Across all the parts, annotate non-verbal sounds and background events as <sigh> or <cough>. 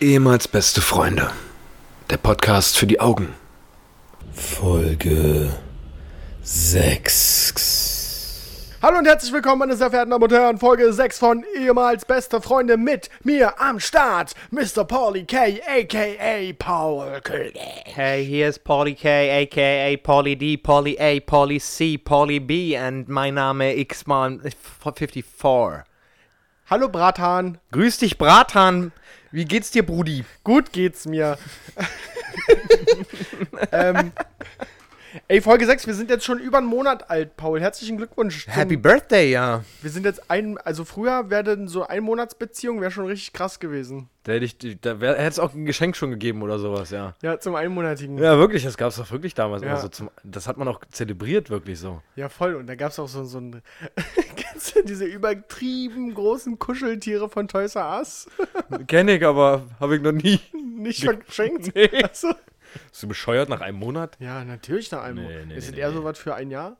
Ehemals beste Freunde. Der Podcast für die Augen. Folge 6. Hallo und herzlich willkommen, meine sehr verehrten Damen und Herren, Folge 6 von ehemals beste Freunde mit mir am Start, Mr. Paulie K, a.k.a. Paul König. Hey, here's Polly K, aka Polly D, Polly A, Polly C, Polly B, and mein Name X-Man 54. Hallo Bratan, Grüß dich, Bratan. Wie geht's dir, Brudi? gut geht's mir. <laughs> ähm, ey, Folge 6, wir sind jetzt schon über einen Monat alt, Paul. Herzlichen Glückwunsch. Happy Birthday, ja. Wir sind jetzt ein, also früher wäre denn so ein Monatsbeziehung wäre schon richtig krass gewesen. Da hätte ich, da hätte es auch ein Geschenk schon gegeben oder sowas, ja. Ja, zum einmonatigen. Ja, wirklich, das gab es doch wirklich damals. Ja. so zum, das hat man auch zelebriert, wirklich so. Ja, voll. Und da gab es auch so, so ein. <laughs> Kennst du diese übertrieben großen Kuscheltiere von Toys R Us? Kenn ich, aber habe ich noch nie. <laughs> Nicht verschenkt? Nee. Achso. Bist du bescheuert nach einem Monat? Ja, natürlich nach einem. Nee, nee, ist nee, es nee, eher so was für ein Jahr?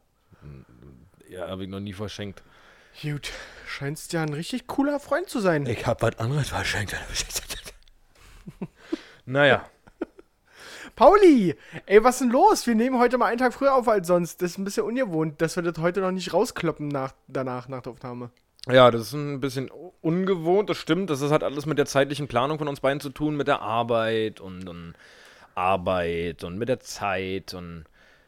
Ja, habe ich noch nie verschenkt. Gut. Scheinst ja ein richtig cooler Freund zu sein. Ich habe was anderes verschenkt. <laughs> naja. Pauli! Ey, was ist denn los? Wir nehmen heute mal einen Tag früher auf als sonst. Das ist ein bisschen ungewohnt, dass wir das heute noch nicht rauskloppen nach, danach, nach der Aufnahme. Ja, das ist ein bisschen ungewohnt, das stimmt. Das hat alles mit der zeitlichen Planung von uns beiden zu tun, mit der Arbeit und, und Arbeit und mit der Zeit und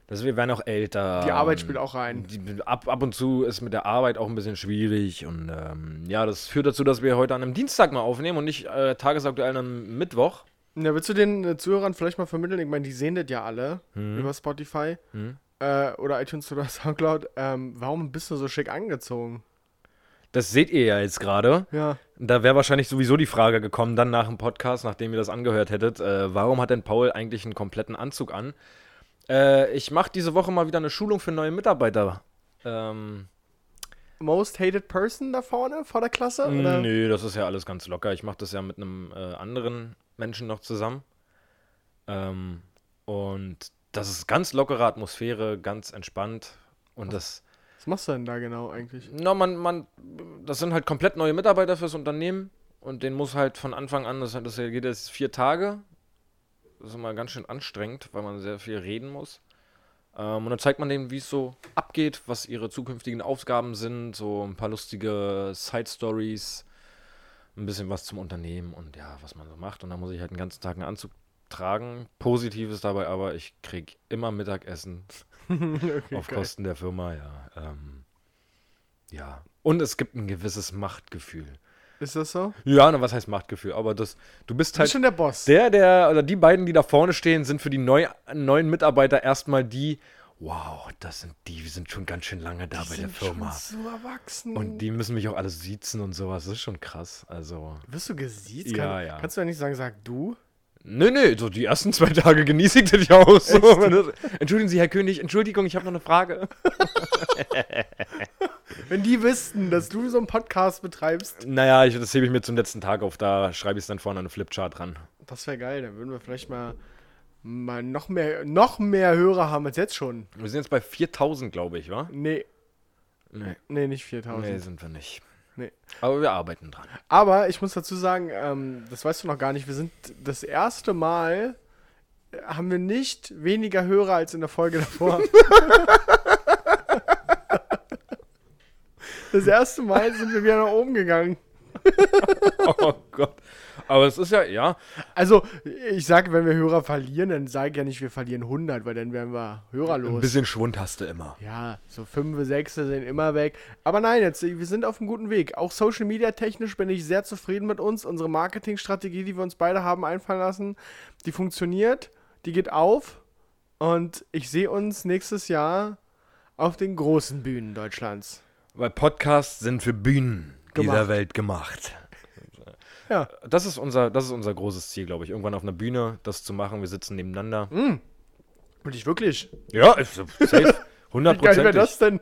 das, wir werden auch älter. Die Arbeit spielt auch rein. Die, ab, ab und zu ist mit der Arbeit auch ein bisschen schwierig und ähm, ja, das führt dazu, dass wir heute an einem Dienstag mal aufnehmen und nicht äh, tagesaktuell am Mittwoch. Ja, willst du den äh, Zuhörern vielleicht mal vermitteln? Ich meine, die sehen das ja alle über Spotify äh, oder iTunes oder <laughs> Soundcloud. Ähm, warum bist du so schick angezogen? Das seht ihr ja jetzt gerade. Ja. Da wäre wahrscheinlich sowieso die Frage gekommen, dann nach dem Podcast, nachdem ihr das angehört hättet, äh, warum hat denn Paul eigentlich einen kompletten Anzug an? Äh, ich mache diese Woche mal wieder eine Schulung für neue Mitarbeiter. Ähm, Most hated person da vorne vor der Klasse? Oder? nö, das ist ja alles ganz locker. Ich mache das ja mit einem äh, anderen Menschen noch zusammen. Ähm, und das ist ganz lockere Atmosphäre, ganz entspannt. Und das, Was machst du denn da genau eigentlich? na, man, man, das sind halt komplett neue Mitarbeiter fürs Unternehmen. Und den muss halt von Anfang an, das, das geht jetzt vier Tage. Das ist immer ganz schön anstrengend, weil man sehr viel reden muss. Ähm, und dann zeigt man denen, wie es so abgeht, was ihre zukünftigen Aufgaben sind, so ein paar lustige Side-Stories, ein bisschen was zum Unternehmen und ja, was man so macht. Und dann muss ich halt den ganzen Tag einen Anzug tragen. Positiv ist dabei aber, ich krieg immer Mittagessen <laughs> okay, auf geil. Kosten der Firma, ja. Ähm, ja. Und es gibt ein gewisses Machtgefühl. Ist das so? Ja, na, was heißt Machtgefühl? Aber das, du bist Du halt bist schon der Boss. der, der, oder die beiden, die da vorne stehen, sind für die neu, neuen Mitarbeiter erstmal die, wow, das sind die, wir sind schon ganz schön lange da bei der Firma. Schon so erwachsen. Und die müssen mich auch alle siezen und sowas. Das ist schon krass. Also. Wirst du gesiezt? Ja, Kann, ja. Kannst du ja nicht sagen, sag du? Nö, nö, so die ersten zwei Tage genieße ich das ja auch so. Entschuldigen Sie, Herr König, Entschuldigung, ich habe noch eine Frage. <laughs> Wenn die wüssten, dass du so einen Podcast betreibst, Naja, ich, das hebe ich mir zum letzten Tag auf, da schreibe ich es dann vorne an eine Flipchart dran. das wäre geil. Dann würden wir vielleicht mal, mal noch, mehr, noch mehr Hörer haben als jetzt schon. Wir sind jetzt bei 4000, glaube ich, wa? Nee, Nee. nee, nicht 4000. Nee, sind wir nicht. Nee. Aber wir arbeiten dran. Aber ich muss dazu sagen, ähm, das weißt du noch gar nicht, wir sind das erste Mal, äh, haben wir nicht weniger Hörer als in der Folge davor. <laughs> das erste Mal sind wir wieder nach oben gegangen. Oh Gott. Aber es ist ja, ja, Also, ich sage, wenn wir Hörer verlieren, dann sage ich ja nicht, wir verlieren 100, weil dann wären wir hörerlos. ein bisschen Schwund hast du immer. Ja, so 5, 6 sind immer weg. Aber nein, jetzt, wir sind auf einem guten Weg. Auch Social Media technisch bin ich sehr zufrieden mit uns. Unsere Marketingstrategie, die wir uns beide haben einfallen lassen, die funktioniert, die geht auf. Und ich sehe uns nächstes Jahr auf den großen Bühnen Deutschlands. Weil Podcasts sind für Bühnen dieser Gemacht. Welt gemacht. Ja. Das ist unser, das ist unser großes Ziel, glaube ich. Irgendwann auf einer Bühne das zu machen. Wir sitzen nebeneinander. Und ich wirklich. Ja, ist so safe. Wie geil wäre 100%. das denn?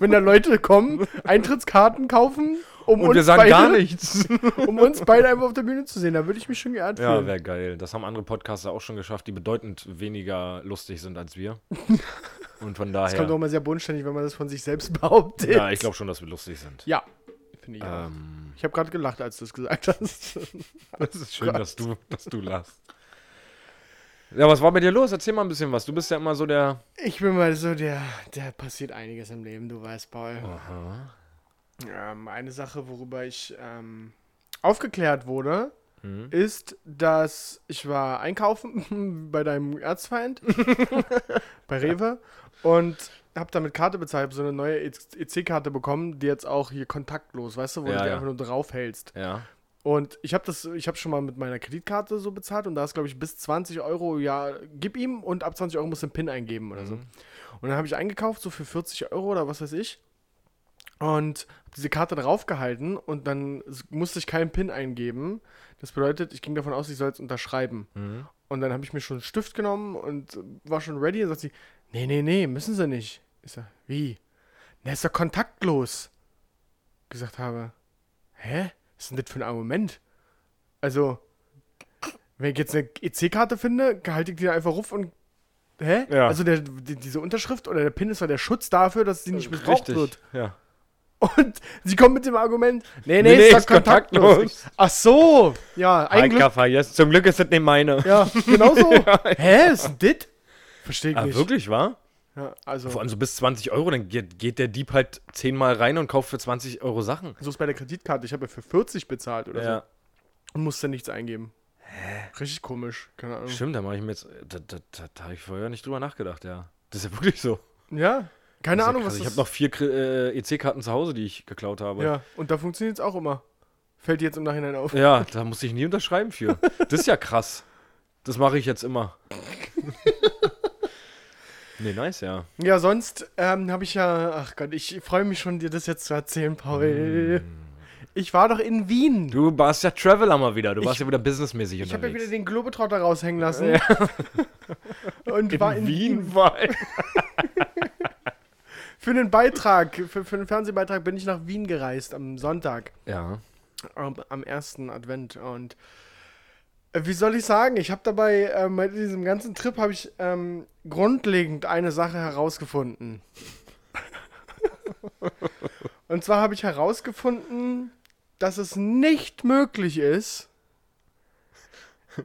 Wenn da Leute kommen, Eintrittskarten kaufen, um Und uns wir sagen beide, gar nichts. um uns beide einfach auf der Bühne zu sehen. Da würde ich mich schon geehrt Ja, fühlen. wäre geil. Das haben andere Podcaster auch schon geschafft, die bedeutend weniger lustig sind als wir. <laughs> Und von Das kommt auch daher. immer sehr bodenständig, wenn man das von sich selbst behauptet. Ja, ich glaube schon, dass wir lustig sind. Ja, finde ich auch. Ich habe gerade gelacht, als du es gesagt hast. <laughs> Das ist schön, dass du, dass du lachst. Ja, was war mit dir los? Erzähl mal ein bisschen was. Du bist ja immer so der. Ich bin mal so der, der passiert einiges im Leben, du weißt, Paul. Aha. Ähm, eine Sache, worüber ich ähm, aufgeklärt wurde, Mhm. ist, dass ich war einkaufen <laughs> bei deinem Erzfeind, <laughs> bei Rewe, und habe da mit Karte bezahlt, hab so eine neue EC-Karte bekommen, die jetzt auch hier kontaktlos, weißt du, wo Ja, du die ja. einfach nur draufhältst. Ja. Und ich habe das, ich habe schon mal mit meiner Kreditkarte so bezahlt und da ist, glaube ich, bis 20 Euro, ja, gib ihm und ab 20 Euro musst du einen PIN eingeben oder so. Mhm. Und dann habe ich eingekauft, so für 40 Euro oder was weiß ich. Und hab diese Karte draufgehalten und dann musste ich keinen PIN eingeben. Das bedeutet, ich ging davon aus, ich soll es unterschreiben. Mhm. Und dann habe ich mir schon einen Stift genommen und war schon ready. Und sagt sie, nee, nee, nee, müssen sie nicht. Ich sag, wie? Na, ist doch kontaktlos. Gesagt habe, hä? Was ist denn das für ein Argument? Also, wenn ich jetzt eine EC-Karte finde, halte ich die einfach ruf und. Hä? Ja. Also der, die, diese Unterschrift oder der PIN ist doch der Schutz dafür, dass sie nicht missbraucht Richtig. wird. Ja. Und <laughs> sie kommt mit dem Argument, nee, nee, Nee, nee, ist doch ist kontaktlos. kontaktlos. Ach so, ja, eigentlich. Yes. Zum Glück ist das nicht meine. Ja, genau so. <laughs> Hä, ist denn das? Verstehe ich Ah, nicht. wirklich, wa? Ja, also, Vor allem so bis 20 Euro, dann geht, geht der Dieb halt zehnmal rein und kauft für 20 Euro Sachen. so ist bei der Kreditkarte. Ich habe ja für 40 bezahlt oder Ja. so. Und musste nichts eingeben. Hä? Richtig komisch. Keine Ahnung. Stimmt, da mache ich mir jetzt. Da, da, da, da habe ich vorher nicht drüber nachgedacht, ja. Das ist ja wirklich so. Ja, keine ist ja Ahnung, krass. was Ich das habe noch vier äh, EC-Karten zu Hause, die ich geklaut habe. Ja, und da funktioniert es auch immer. Fällt dir jetzt im Nachhinein auf. Ja, da musste ich nie unterschreiben für. Das ist ja krass. Das mache ich jetzt immer. <laughs> nee, nice, ja. Ja, sonst ähm, habe ich ja, ach Gott, ich freue mich schon, dir das jetzt zu erzählen, Paul. Ich war doch in Wien. Mm. Du warst ja Traveler mal wieder. Du Ich- warst ja wieder businessmäßig ich habe ja unterwegs. wieder den Globetrotter raushängen lassen. <laughs> Und war in Wien. war. <laughs> Für einen Beitrag, für, für einen Fernsehbeitrag bin ich nach Wien gereist am Sonntag. Ja. am, am ersten Advent und wie soll ich sagen, ich habe dabei ähm, bei diesem ganzen Trip habe ich ähm, grundlegend eine Sache herausgefunden. <laughs> und zwar habe ich herausgefunden, dass es nicht möglich ist,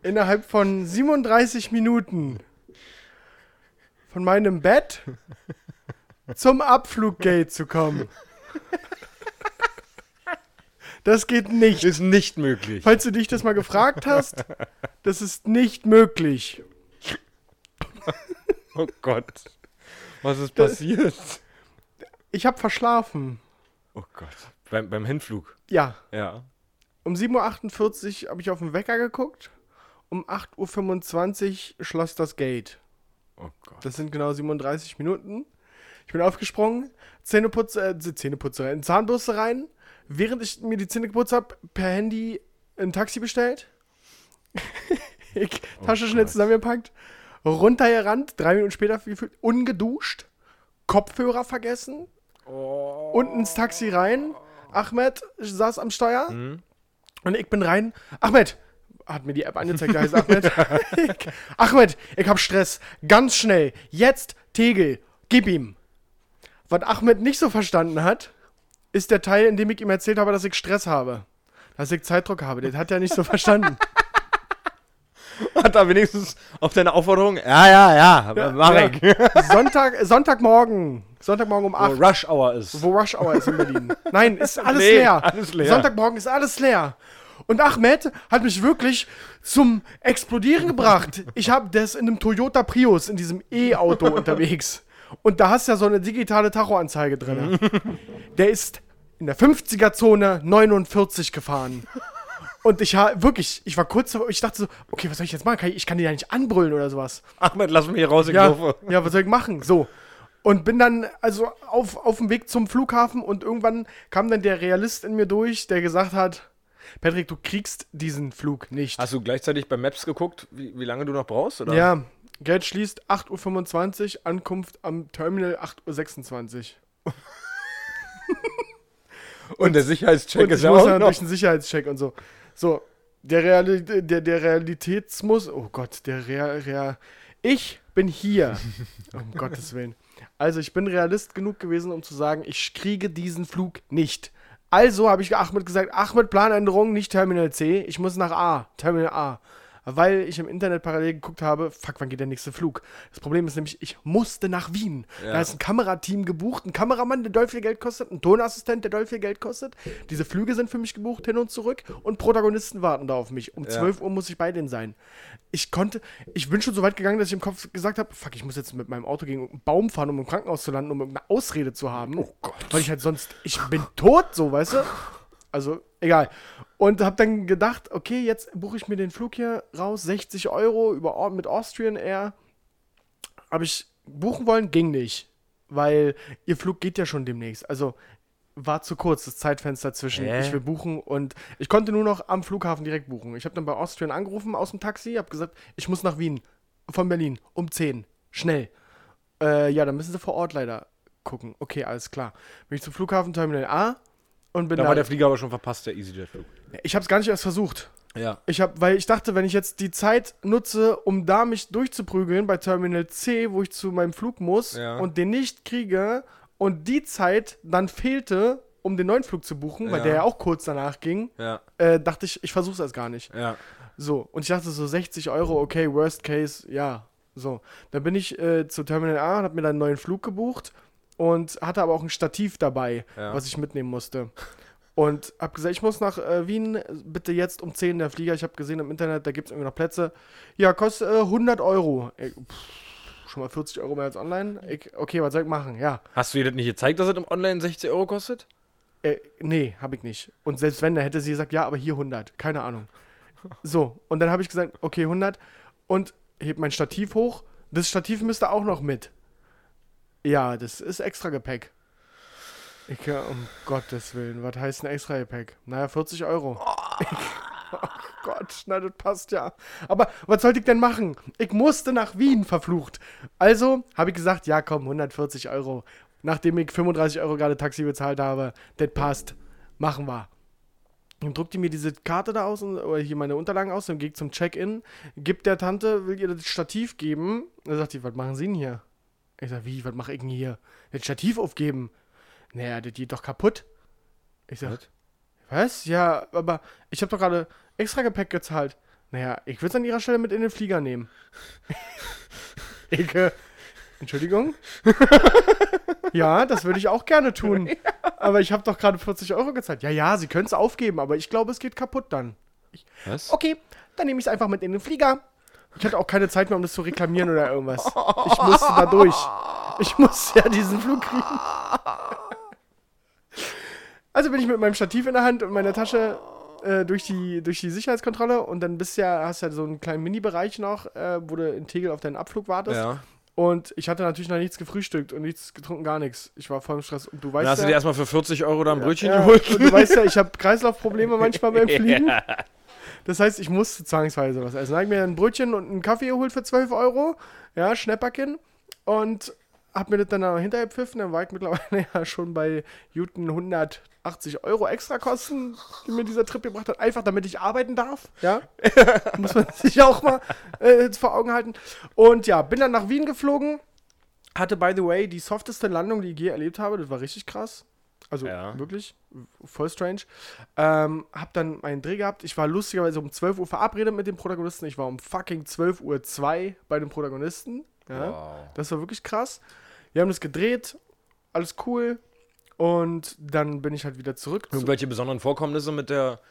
innerhalb von 37 Minuten von meinem Bett zum Abfluggate zu kommen. Das geht nicht. Ist nicht möglich. Falls du dich das mal gefragt hast, das ist nicht möglich. <laughs> Oh Gott. Was ist passiert? Ich habe verschlafen. Oh Gott. Beim, beim Hinflug. Ja, Ja. um 7.48 Uhr habe ich auf den Wecker geguckt. Um 8.25 Uhr schloss das Gate. Oh Gott. Das sind genau 37 Minuten. Ich bin aufgesprungen, Zähneputze, äh, Zähneputze, in Zahnbürste rein. Während ich mir die Zähne geputzt habe, per Handy ein Taxi bestellt. <laughs> ich, Tasche schnell Gott. zusammengepackt. Runtergerannt, drei Minuten später gefühlt, ungeduscht. Kopfhörer vergessen. Unten ins Taxi rein. Ahmed saß am Steuer. Und ich bin rein. Ahmed! Hat mir die App angezeigt, da heißt Ahmed. ich, <laughs> <laughs> Ahmed, ich hab Stress. Ganz schnell. Jetzt Tegel. Gib ihm. Was Ahmed nicht so verstanden hat, ist der Teil, in dem ich ihm erzählt habe, dass ich Stress habe. Dass ich Zeitdruck habe. Das hat er nicht so <laughs> verstanden. Hat er wenigstens auf deine Aufforderung? Ja, ja, ja. mach Ja. ich. <laughs> Sonntag, Sonntagmorgen. Sonntagmorgen um 8 Wo Rush Hour ist. wo Rush Hour ist in Berlin. Nein, ist alles Nee, leer. alles leer. Sonntagmorgen ist alles leer. Und Ahmed hat mich wirklich zum Explodieren gebracht. Ich habe, ist in einem Toyota Prius, in diesem E-Auto <laughs> unterwegs. Und da hast du ja so eine digitale Tachoanzeige drin. Der ist in der 50er-Zone 49 gefahren. Und ich habe wirklich, ich war kurz, ich dachte so, okay, was soll ich jetzt machen? Kann ich, ich kann die ja nicht anbrüllen oder sowas. Ahmed, lass mich hier raus, ich Ja, laufe. ja, was soll ich machen? So. Und bin dann also auf, auf dem Weg zum Flughafen und irgendwann kam dann der Realist in mir durch, der gesagt hat, Patrick, du kriegst diesen Flug nicht. Hast du gleichzeitig bei Maps geguckt, wie, wie lange du noch brauchst? Oder? ja, Geld schließt 8.25 Uhr, Ankunft am Terminal 8.26 Uhr. Und der Sicherheitscheck Und ist ich ja auch noch. durch den Sicherheitscheck und so. So, der, Reali der, der Realitätsmus, oh Gott, der Real, Real, ich bin hier, <laughs> um Gottes Willen. Also ich bin Realist genug gewesen, um zu sagen, ich kriege diesen Flug nicht. Also habe ich Ahmed gesagt, Ahmed, Planänderung, nicht Terminal C, ich muss nach A, Terminal A. Weil ich im Internet parallel geguckt habe, fuck, wann geht der nächste Flug? Das Problem ist nämlich, ich musste nach Wien. Ja. Da ist ein Kamerateam gebucht, ein Kameramann, der doll viel Geld kostet, ein Tonassistent, der doll viel Geld kostet. Diese Flüge sind für mich gebucht, hin und zurück. Und Protagonisten warten da auf mich. Um Ja. 12 Uhr muss ich bei denen sein. Ich konnte, ich bin schon so weit gegangen, dass ich im Kopf gesagt habe, fuck, ich muss jetzt mit meinem Auto gegen einen Baum fahren, um im Krankenhaus zu landen, um eine Ausrede zu haben. Oh Gott. Weil ich halt sonst, ich bin tot, so, weißt du? Also, egal. Und habe dann gedacht, okay, jetzt buche ich mir den Flug hier raus, 60 Euro über, mit Austrian Air. Habe ich buchen wollen, ging nicht. Weil ihr Flug geht ja schon demnächst. Also war zu kurz, das Zeitfenster zwischen Hä? ich will buchen und ich konnte nur noch am Flughafen direkt buchen. Ich habe dann bei Austrian angerufen aus dem Taxi, habe gesagt, ich muss nach Wien von Berlin um 10, schnell. Äh, ja, dann müssen sie vor Ort leider gucken. Okay, alles klar. Bin ich zum Flughafen Terminal A und bin Da da. war der Flieger aber schon verpasst, der EasyJet-Flug. Ich habe es gar nicht erst versucht. Ja. Ich habe, weil ich dachte, wenn ich jetzt die Zeit nutze, um da mich durchzuprügeln bei Terminal C, wo ich zu meinem Flug muss Ja. und den nicht kriege und die Zeit dann fehlte, um den neuen Flug zu buchen, weil Ja. der ja auch kurz danach ging, Ja. äh, dachte ich, ich versuche es erst gar nicht. Ja. So, und ich dachte so 60 Euro, okay, worst case, ja. So, dann bin ich äh, zu Terminal A und habe mir dann einen neuen Flug gebucht und hatte aber auch ein Stativ dabei, was ich mitnehmen musste. Und habe gesagt, ich muss nach äh, Wien, bitte jetzt um 10 der Flieger. Ich habe gesehen im Internet, da gibt es irgendwie noch Plätze. Ja, kostet äh, 100 Euro. Ich, pff, schon mal 40 Euro mehr als online. Ich, okay, was soll ich machen? Ja, Hast du ihr das nicht gezeigt, dass es im Online 60 Euro kostet? äh, nee, habe ich nicht. Und selbst wenn, dann hätte sie gesagt, ja, aber hier 100. Keine Ahnung. So, und dann habe ich gesagt, okay, 100. Und heb mein Stativ hoch. Das Stativ müsste auch noch mit. Ja, das ist extra Gepäck. Ich, um Gottes Willen, was heißt ein extra Gepäck? Naja, 40 Euro. Ich, <laughs> oh Gott, na, das passt ja. Aber was sollte ich denn machen? Ich musste nach Wien, verflucht. Also habe ich gesagt, ja komm, 140 Euro. Nachdem ich 35 Euro gerade Taxi bezahlt habe, das passt. Machen wir. Dann druckt die mir diese Karte da aus, oder hier meine Unterlagen aus, dann gehe ich zum Check-in, gibt der Tante, will ihr das Stativ geben. Dann sagt die, was machen Sie denn hier? Ich sag, wie, was mache ich denn hier? Das Stativ aufgeben? Naja, das geht doch kaputt. Ich sag, Was? was? Ja, aber ich habe doch gerade extra Gepäck gezahlt. Naja, ich würde es an ihrer Stelle mit in den Flieger nehmen. <laughs> ich, äh, Entschuldigung? <laughs> ja, das würde ich auch gerne tun. <laughs> Aber ich habe doch gerade 40 Euro gezahlt. Ja, ja, Sie können es aufgeben, aber ich glaube, es geht kaputt dann. Was? Okay, dann nehme ich es einfach mit in den Flieger. Ich hatte auch keine Zeit mehr, um das zu reklamieren oder irgendwas. Ich musste da durch. Ich musste ja diesen Flug kriegen. Also bin ich mit meinem Stativ in der Hand und meiner Tasche äh, durch, die, durch die Sicherheitskontrolle und dann bist ja, hast ja so einen kleinen Mini-Bereich noch, äh, wo du in Tegel auf deinen Abflug wartest. Ja. Und ich hatte natürlich noch nichts gefrühstückt und nichts getrunken, gar nichts. Ich war voll im Stress. Und du weißt Dann hast ja, du dir erstmal für 40 Euro da ein Brötchen ja, geholt. und du weißt ja, ich habe Kreislaufprobleme manchmal beim <laughs> Fliegen. Das heißt, ich musste zwangsweise was essen. Dann habe ich mir ein Brötchen und einen Kaffee geholt für 12 Euro. Ja, Schnäpperkin. Und habe mir das dann noch hinterher pfiffen. Dann war ich mittlerweile <laughs> ja schon bei guten 180 Euro extra Kosten, die mir dieser Trip gebracht hat. Einfach damit ich arbeiten darf. Ja, <laughs> muss man sich auch mal äh, vor Augen halten. Und ja, bin dann nach Wien geflogen. Hatte, by the way, die softeste Landung, die ich je erlebt habe. Das war richtig krass. Also Ja. wirklich, voll strange. Ähm, hab dann meinen Dreh gehabt. Ich war lustigerweise um 12 Uhr verabredet mit dem Protagonisten. Ich war um fucking 12 Uhr 2 bei dem Protagonisten. Ja. Wow. Das war wirklich krass. Wir haben das gedreht, alles cool. Und dann bin ich halt wieder zurück. zu- Irgendwelche besonderen Vorkommnisse mit der,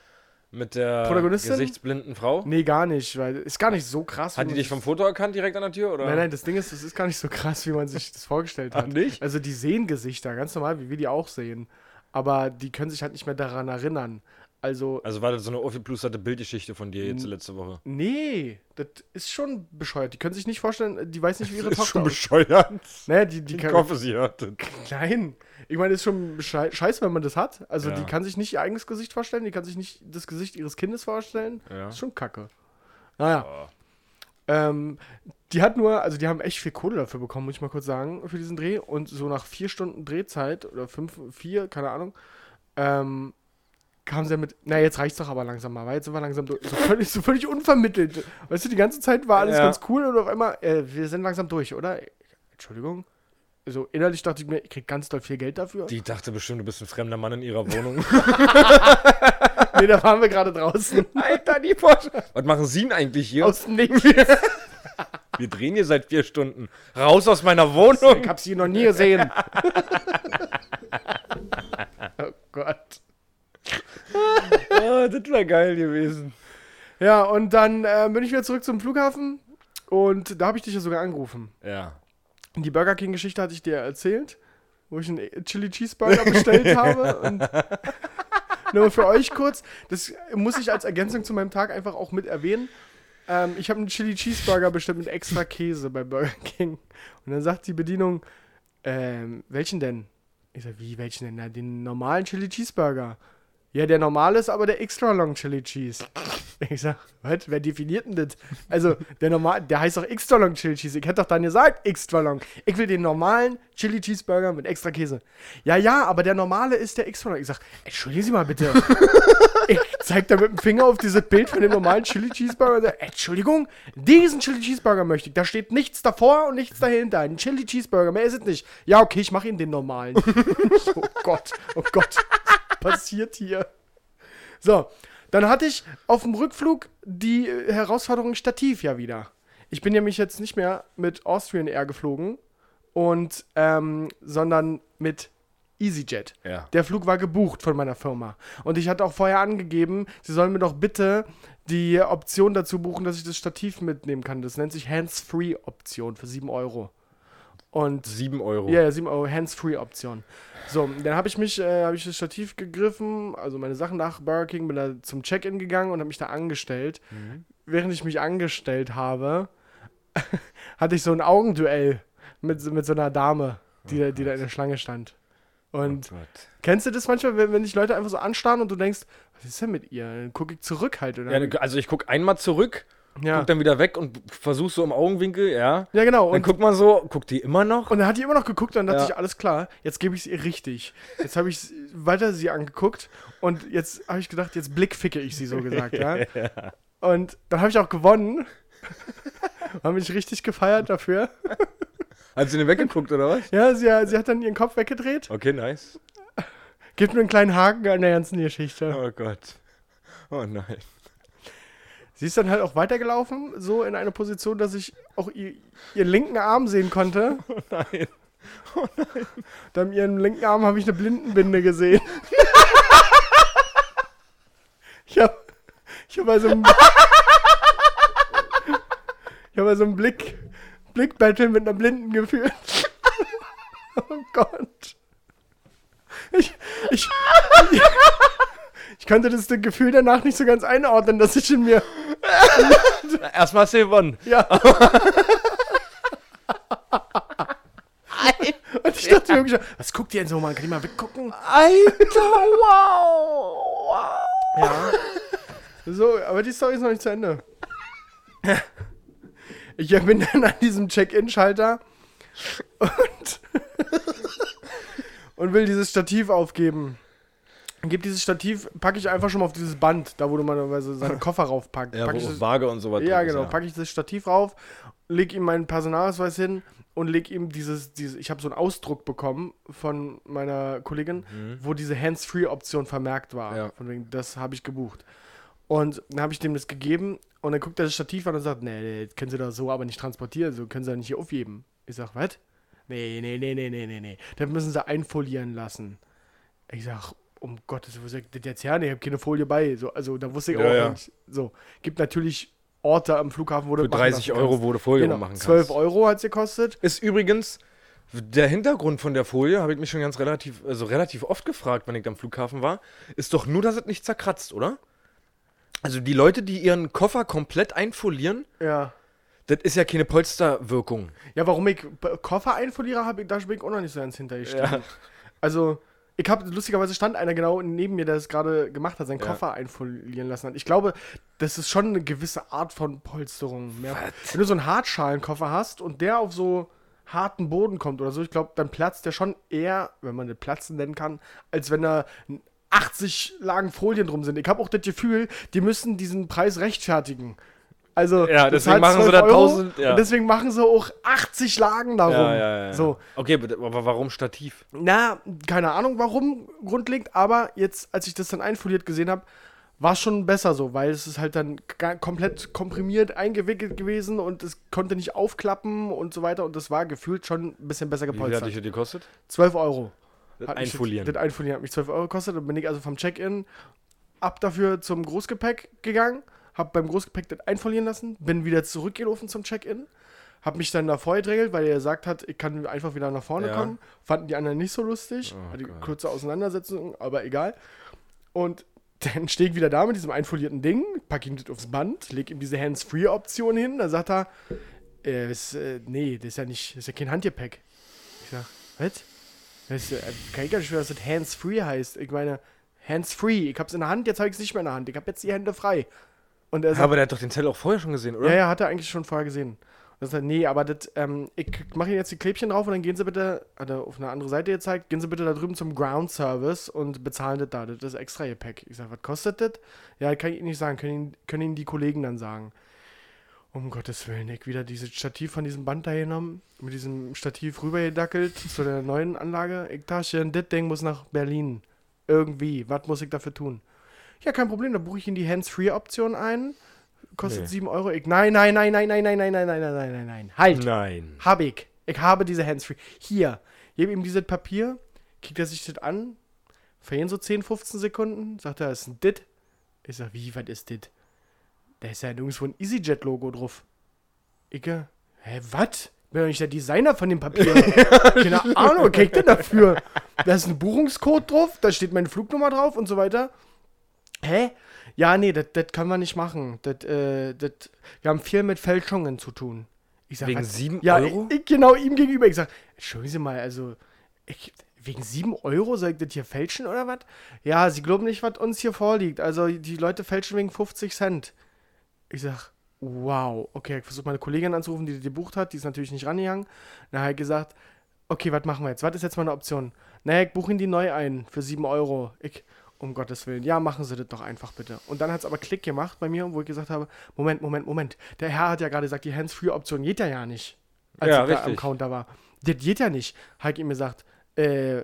mit der Protagonistin? gesichtsblinden Frau? Nee, gar nicht, weil ist gar nicht so krass. Hat die dich vom Foto erkannt direkt an der Tür? Oder? Nein, nein, das Ding ist, es ist gar nicht so krass, wie man sich das vorgestellt hat. Ach, nicht? Also die sehen Gesichter, ganz normal, wie wir die auch sehen. Aber die können sich halt nicht mehr daran erinnern. Also, Also war das so eine aufgeplusterte Bildgeschichte von dir jetzt letzte Woche? nee, das ist schon bescheuert. Die können sich nicht vorstellen, die weiß nicht, wie ihre Das ist Tochter schon aussieht. bescheuert. Naja, die, die Ich kann, hoffe, sie hört das. Nein. Ich meine, ist schon scheiße, wenn man das hat. Also Ja. die kann sich nicht ihr eigenes Gesicht vorstellen, die kann sich nicht das Gesicht ihres Kindes vorstellen. Ja. Ist schon kacke. Naja. Oh. Ähm, die hat nur, also die haben echt viel Kohle dafür bekommen, muss ich mal kurz sagen, für diesen Dreh. Und so nach vier Stunden Drehzeit oder fünf, vier, keine Ahnung, ähm, kam sie mit, na jetzt reicht's doch aber langsam mal, weil jetzt sind wir langsam durch. So völlig, so völlig unvermittelt. Weißt du, die ganze Zeit war alles Ja. ganz cool und auf einmal, äh, wir sind langsam durch, oder? Entschuldigung? Also innerlich dachte ich mir, ich krieg ganz doll viel Geld dafür. Die dachte bestimmt, du bist ein fremder Mann in ihrer Wohnung. <laughs> <laughs> nee, da waren wir gerade draußen. Alter, die Porsche. Was machen Sie denn eigentlich hier? Aus dem Nichts. <laughs> Wir drehen hier seit vier Stunden. Raus aus meiner Wohnung. Ich hab sie noch nie gesehen. oh Gott. Ah, das wäre geil gewesen. Ja, und dann äh, bin ich wieder zurück zum Flughafen und da habe ich dich ja sogar angerufen. Ja. Die Burger King-Geschichte hatte ich dir erzählt, wo ich einen Chili Cheeseburger bestellt <laughs> habe. Und nur für euch kurz, das muss ich als Ergänzung zu meinem Tag einfach auch mit erwähnen. Ähm, ich habe einen Chili Cheeseburger bestellt mit extra Käse bei Burger King. Und dann sagt die Bedienung, ähm, welchen denn? Ich sag, wie, welchen denn? Na, den normalen Chili Cheeseburger. Ja, der normale ist aber der extra long Chili Cheese. Ich sag, was? Wer definiert denn das? Also, der normal, der heißt doch extra long Chili Cheese. Ich hätte doch dann gesagt, extra long. Ich will den normalen Chili Cheeseburger mit extra Käse. Ja, ja, aber der normale ist der extra long. Ich sag, entschuldigen Sie mal bitte. <laughs> ich zeig da mit dem Finger auf dieses Bild von dem normalen Chili Cheeseburger und sag, Entschuldigung, diesen Chili Cheeseburger möchte ich. Da steht nichts davor und nichts dahinter. Ein Chili Cheeseburger, mehr ist es nicht. Ja, okay, ich mache Ihnen den normalen. <laughs> oh Gott, oh Gott, passiert hier? So, dann hatte ich auf dem Rückflug die äh, Herausforderung Stativ ja wieder. Ich bin nämlich jetzt nicht mehr mit Austrian Air geflogen und ähm, sondern mit EasyJet. Ja. Der Flug war gebucht von meiner Firma. Und ich hatte auch vorher angegeben, sie sollen mir doch bitte die Option dazu buchen, dass ich das Stativ mitnehmen kann. Das nennt sich Hands-Free-Option für 7 Euro. Und 7 Euro. ja, ja, 7 Euro Hands-Free-Option. So, dann habe ich mich, äh, habe ich das Stativ gegriffen, also meine Sachen nach Burger King, bin da zum Check-in gegangen und habe mich da angestellt. Während ich mich angestellt habe, <laughs> hatte ich so ein Augenduell mit, mit so einer Dame, die, da, die da in der Schlange stand. Und Oh kennst du das manchmal, wenn, wenn dich Leute einfach so anstarren und du denkst, was ist denn mit ihr? Dann gucke ich zurück halt, oder? Ja, also ich guck einmal zurück, ja. guck dann wieder weg und versuch so im Augenwinkel, ja. ja, genau. Dann Und, guckt man so, guckt die immer noch? und dann hat die immer noch geguckt und dann dachte Ja. ich, alles klar, jetzt gebe ich es ihr richtig. Jetzt habe ich weiter sie angeguckt und jetzt habe ich gedacht, jetzt blickficke ich sie so gesagt, ja. <laughs> Und dann habe ich auch gewonnen. <laughs> Haben mich richtig gefeiert dafür. <laughs> Hat sie denn weggeguckt, oder was? Ja, sie, sie hat dann ihren Kopf weggedreht. Okay, nice. Gibt mir einen kleinen Haken an der ganzen Geschichte. Oh Gott. Oh nein. Sie ist dann halt auch weitergelaufen, so in eine Position, dass ich auch ihr, ihren linken Arm sehen konnte. <laughs> Oh nein. Dann ihren linken Arm habe ich eine Blindenbinde gesehen. ich <laughs> habe ich hab also einen, <laughs> ich habe also einen Blick, Blickbattle mit einer Blinden geführt. oh Gott. Ich, ich, ich, ich konnte das Gefühl danach nicht so ganz einordnen, dass ich in mir, <laughs> Erstmal hast du gewonnen. ja. <laughs> Und ich dachte wirklich, was guckt ihr denn so, man? Kann ich mal weggucken? Alter, wow. Ja. So, aber die Story ist noch nicht zu Ende. Ich bin dann an diesem Check-In-Schalter und, und will dieses Stativ aufgeben. Gebe dieses Stativ, packe ich einfach schon mal auf dieses Band, da wo du normalerweise seine <laughs> Koffer raufpackt. Ja, Pack ich wo das, Waage und so weiter. ja, genau. Packe ich das Stativ rauf, leg ihm meinen Personalausweis hin und leg ihm dieses, dieses ich habe so einen Ausdruck bekommen von meiner Kollegin, wo diese Hands-Free-Option vermerkt war. Ja. Von wegen, das habe ich gebucht. Und dann habe ich dem das gegeben und dann guckt er das Stativ an und sagt, nee, nee, das können Sie doch so aber nicht transportieren, so können Sie ja nicht hier aufheben. Ich sag, was? Nee, nee, nee, nee, nee, nee, nee. Das müssen Sie einfolieren lassen. Ich sag, um Gottes Willen, wo soll ich das jetzt her? Nee, ich habe keine Folie bei. So, also da wusste ich Ja, auch ja. nicht. So, gibt natürlich Orte am Flughafen, wo du Für machen 30 lassen Euro, kannst. du Folie Genau, machen kannst. 12 Euro hat es gekostet. Ist übrigens der Hintergrund von der Folie, habe ich mich schon ganz relativ, also relativ oft gefragt, wenn ich am Flughafen war, ist doch nur, dass es nicht zerkratzt, oder? Also die Leute, die ihren Koffer komplett einfolieren, Ja. das ist ja keine Polsterwirkung. Ja, warum ich Koffer einfoliere, habe ich, da bin ich auch noch nicht so ganz hintergestellt. Ja. Also, ich habe, lustigerweise stand einer genau neben mir, der das gerade gemacht hat, seinen Ja. Koffer einfolieren lassen hat. Ich glaube, das ist schon eine gewisse Art von Polsterung. Mehr. Wenn du so einen Hartschalenkoffer hast und der auf so harten Boden kommt oder so, ich glaube, dann platzt der schon eher, wenn man den Platzen nennen kann, als wenn da 80 Lagen Folien drum sind. Ich habe auch das Gefühl, die müssen diesen Preis rechtfertigen. Also, Ja, deswegen machen sie 12 da Euro 1000, ja. Und deswegen machen sie auch 80 Lagen darum. Ja, ja, ja. So. Okay, aber warum Stativ? Na, keine Ahnung warum grundlegend, aber jetzt, als ich das dann einfoliert gesehen habe, war es schon besser so, weil es ist halt dann komplett komprimiert eingewickelt gewesen und es konnte nicht aufklappen und so weiter und das war gefühlt schon ein bisschen besser Wie viel hat dich gepolstert. das gekostet? 12 Euro. Das Hat mich- Einfolieren. Das Einfolieren hat mich 12 Euro gekostet. Dann bin ich also vom Check-in ab dafür zum Großgepäck gegangen, hab beim Großgepäck das einfolieren lassen, bin wieder zurückgelaufen zum Check-in, hab mich dann da vorgedrängelt, weil er gesagt hat, ich kann einfach wieder nach vorne Ja. kommen. Fanden die anderen nicht so lustig. Oh die Gott. kurze Auseinandersetzung, aber egal. Und <laughs> dann stehe ich wieder da mit diesem einfolierten Ding, pack ihm das aufs Band, leg ihm diese Hands-Free-Option hin, dann sagt er, äh, ist, äh, nee, das ist ja nicht, das ist ja kein Handgepäck. Ich sag, was? Das ist, äh, kann ich gar nicht schwören, dass das Hands-Free heißt. Ich meine, Hands-Free, ich hab's in der Hand, jetzt habe ich es nicht mehr in der Hand. Ich habe jetzt die Hände frei. Und er Ja, sagt, aber der hat doch den Zettel auch vorher schon gesehen, oder? ja, ja, hat er eigentlich schon vorher gesehen. Und er sagt, nee, aber das, ähm, ich mache Ihnen jetzt die Klebchen drauf und dann gehen Sie bitte, hat er auf eine andere Seite gezeigt, gehen Sie bitte da drüben zum Ground Service und bezahlen das da. Das ist extra Gepäck. Ich sag, was kostet das? Ja, kann ich Ihnen nicht sagen, können Ihnen, können Ihnen die Kollegen dann sagen. Um Gottes Willen, ich wieder dieses Stativ von diesem Band da genommen, mit diesem Stativ rübergedackelt zu der neuen Anlage. Ich dachte, das Ding muss nach Berlin. Irgendwie. Was muss ich dafür tun? Ja, kein Problem, da buche ich Ihnen die Hands-Free-Option ein. Kostet Nee. 7 Euro. Ich, nein, nein, nein, nein, nein, nein, nein, nein, nein, nein, nein, nein, nein. Halt! Nein. Hab ich. Ich habe diese Hands-Free. Hier. Ich gebe ihm dieses Papier, kickt er sich das an, vergehen so 10, 15 Sekunden, sagt er, das ist ein Dit. Ich sag, wie, was ist Dit? Da ist ja nirgendwo ein EasyJet-Logo drauf. Ich, äh, hä, was? Bin doch nicht der Designer von dem Papier. Keine Ahnung, was krieg ich denn dafür? Da ist ein Buchungscode drauf, da steht meine Flugnummer drauf und so weiter. Hä? Ja, nee, das können wir nicht machen. Das, äh, das, wir haben viel mit Fälschungen zu tun. Ich sag, Wegen was- sieben ja, Euro? Ich, genau ihm gegenüber. Ich sag, entschuldigen Sie mal, also, ich, wegen sieben Euro soll ich das hier fälschen oder was? Ja, Sie glauben nicht, was uns hier vorliegt. Also, die Leute fälschen wegen 50 Cent. Ich sag, wow. Okay, ich versuche meine Kollegin anzurufen, die das gebucht hat. Die ist natürlich nicht rangegangen. Dann habe ich gesagt, okay, was machen wir jetzt? Was ist jetzt meine Option? Naja, ich buche ihn die neu ein für 7 Euro. Ich, um Gottes Willen, ja, machen Sie das doch einfach bitte. Und dann hat es aber Klick gemacht bei mir, wo ich gesagt habe, Moment, Moment, Moment. Der Herr hat ja gerade gesagt, die Hands-Free-Option geht ja ja nicht. Als Ja, ich da am richtig. Counter war. Das geht ja nicht. Habe ich ihm gesagt, äh,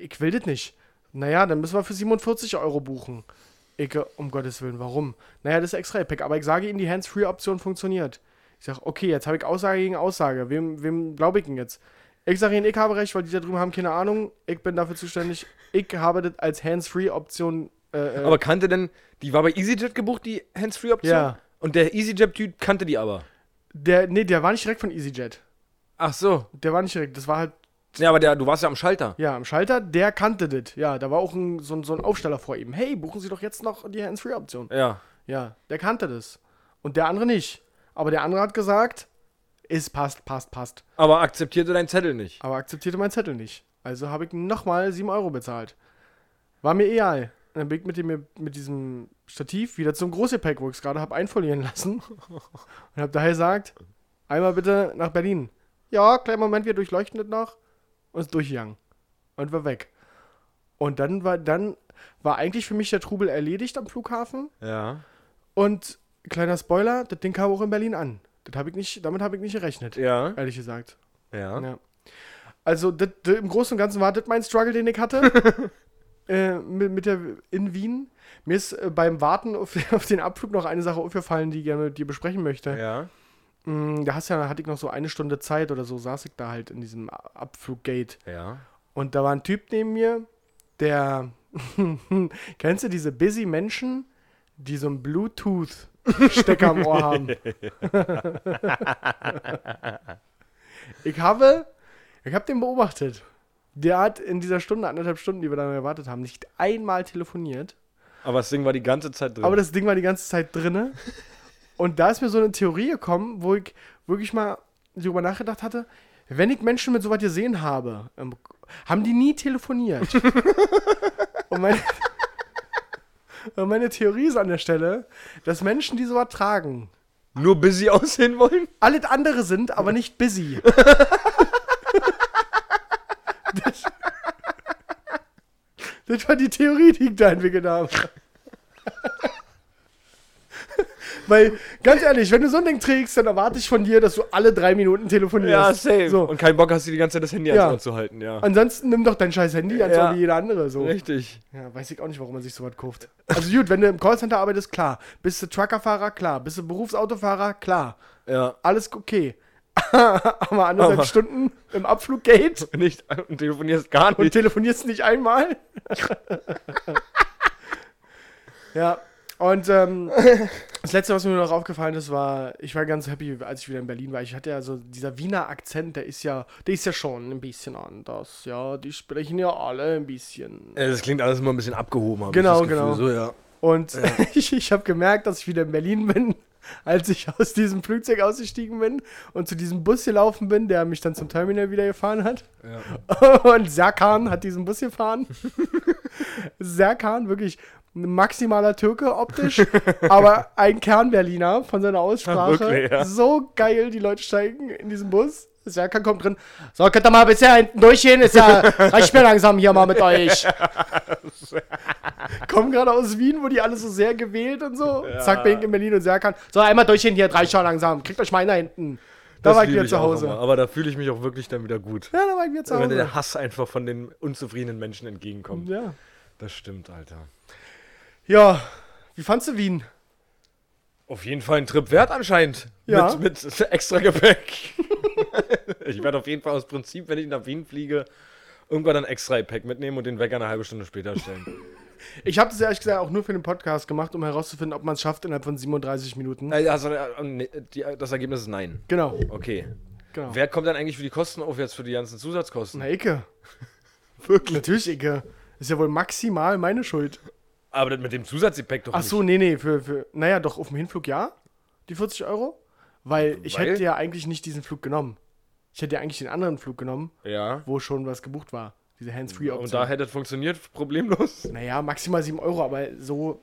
ich will das nicht. Naja, dann müssen wir für 47 Euro buchen. Ich, um Gottes Willen, warum? Naja, das ist extra Epic, aber ich sage Ihnen, die Hands-Free-Option funktioniert. Ich sage, okay, jetzt habe ich Aussage gegen Aussage. Wem, wem glaube ich denn jetzt? Ich sage Ihnen, ich habe recht, weil die da drüben haben keine Ahnung. Ich bin dafür zuständig. Ich habe das als Hands-Free-Option. Äh, äh, Aber kannte denn, die war bei EasyJet gebucht, die Hands-Free-Option? Ja. Und der EasyJet-Typ kannte die aber. der, nee, der war nicht direkt von EasyJet. Ach so. Der war nicht direkt, das war halt, Ja, aber der, du warst ja am Schalter. ja, am Schalter, der kannte das. Ja, da war auch ein, so, ein- so ein Aufsteller vor ihm. Hey, buchen Sie doch jetzt noch die Hands-Free-Option. Ja. Ja, der kannte das. Und der andere nicht. Aber der andere hat gesagt, es passt, passt, passt. Aber akzeptierte deinen Zettel nicht. Aber akzeptierte meinen Zettel nicht. Also habe ich nochmal 7 Euro bezahlt. War mir egal. Und dann bin ich mit, dem, mit diesem Stativ wieder zum Großgepäck, wo ich es gerade habe einfolieren lassen. <laughs> Und habe daher gesagt, einmal bitte nach Berlin. Ja, kleinen Moment, wir durchleuchten das noch. Und ist durchgegangen. Und war weg. Und dann war, dann war eigentlich für mich der Trubel erledigt am Flughafen. Ja. Und kleiner Spoiler, das Ding kam auch in Berlin an. Das hab ich nicht, damit habe ich nicht gerechnet, Ja. ehrlich gesagt. Ja. Ja. Also das, das, im Großen und Ganzen war das mein Struggle, den ich hatte. <laughs> äh, mit, mit der in Wien. Mir ist äh, beim Warten auf, <laughs> auf den Abflug noch eine Sache aufgefallen, die ich gerne mit dir besprechen möchte. Ja. Mm, da hast ja, hatte ich noch so eine Stunde Zeit oder so, saß ich da halt in diesem Abfluggate. Ja. Und da war ein Typ neben mir, der. <laughs> kennst du diese busy Menschen, die so einen Bluetooth-Stecker am Ohr haben? <laughs> ich habe. Ich habe den beobachtet. Der hat in dieser Stunde, anderthalb Stunden, die wir da erwartet haben, nicht einmal telefoniert. Aber das Ding war die ganze Zeit drin. Aber das Ding war die ganze Zeit drinne. Und da ist mir so eine Theorie gekommen, wo ich wirklich mal darüber nachgedacht hatte, wenn ich Menschen mit so was gesehen habe, haben die nie telefoniert. <laughs> Und meine, und meine Theorie ist an der Stelle, dass Menschen, die so was tragen, Nur busy <laughs> aussehen wollen? alles andere sind, aber nicht busy. <laughs> das, das war die Theorie, die ich da entwickelt habe. Weil, ganz ehrlich, wenn du so ein Ding trägst, dann erwarte ich von dir, dass du alle drei Minuten telefonierst. So. Und keinen Bock hast, dir die ganze Zeit das Handy Ja. ans Ohr zu halten, ja. Ansonsten nimm doch dein scheiß Handy, als Ja. wie jeder andere. So. Richtig. Ja, weiß ich auch nicht, warum man sich sowas kauft. Also gut, wenn du im Callcenter arbeitest, klar. Bist du Truckerfahrer, klar. Bist du Berufsautofahrer, klar. Ja. Alles okay. <laughs> Aber anderthalb Aber- Stunden im Abfluggate <laughs> Nicht, und telefonierst gar und nicht. telefonierst nicht einmal. <laughs> ja, und ähm, <laughs> das Letzte, was mir noch aufgefallen ist, war, ich war ganz happy, als ich wieder in Berlin war. Ich hatte ja so, dieser Wiener Akzent, der ist ja, der ist ja schon ein bisschen anders. Ja, die sprechen ja alle ein bisschen. Das klingt alles immer ein bisschen abgehoben. Genau, genau. So, ja. Und <laughs> ich, ich habe gemerkt, dass ich wieder in Berlin bin, <laughs> als ich aus diesem Flugzeug ausgestiegen bin und zu diesem Bus gelaufen bin, der mich dann zum Terminal wieder gefahren hat. Und Serkan hat diesen Bus gefahren. Serkan, wirklich maximaler Türke optisch, aber ein Kernberliner von seiner Aussprache. Wirklich, ja. So geil, die Leute steigen in diesen Bus. Serkan kommt drin. So, könnt ihr mal bisher hinten durchgehen? Ist ja, <laughs> reicht mir langsam hier mal mit euch. Kommen gerade aus Wien, wo die alle so sehr gewählt und so. Zack, bin ich in Berlin und Serkan. So, einmal durchgehen hier, drei schon langsam. Kriegt euch da hinten. Da Das war ich wieder zu Hause. immer. Aber da fühle ich mich auch wirklich dann wieder gut. Ja, da war ich wieder zu Wenn Hause. der Hass einfach von den unzufriedenen Menschen entgegenkommt. Ja. Das stimmt, Alter. Ja, wie fandst du Wien? Auf jeden Fall ein Trip wert anscheinend. Ja. Mit, mit <laughs> extra Gepäck. <laughs> ich werde auf jeden Fall aus Prinzip, wenn ich nach Wien fliege, irgendwann ein extra Gepäck mitnehmen und den Wecker eine halbe Stunde später stellen. <laughs> Ich habe das ehrlich gesagt auch nur für den Podcast gemacht, um herauszufinden, ob man es schafft innerhalb von 37 Minuten. Äh, also, äh, die, das Ergebnis ist nein. Genau, Okay. genau. Wer kommt dann eigentlich für die Kosten auf jetzt für die ganzen Zusatzkosten? Na, Icke. Wirklich? Natürlich, Icke. Ist ja wohl maximal meine Schuld. Aber das mit dem Zusatzgepäck doch Ach so, nee, nee, für, für, naja, doch auf dem Hinflug ja, die 40 Euro. Weil ich Weil? hätte ja eigentlich nicht diesen Flug genommen. Ich hätte ja eigentlich den anderen Flug genommen. Ja. wo schon was gebucht war. Diese Hands-Free-Option. Und da hätte es funktioniert, problemlos. Naja, maximal 7 Euro, aber so,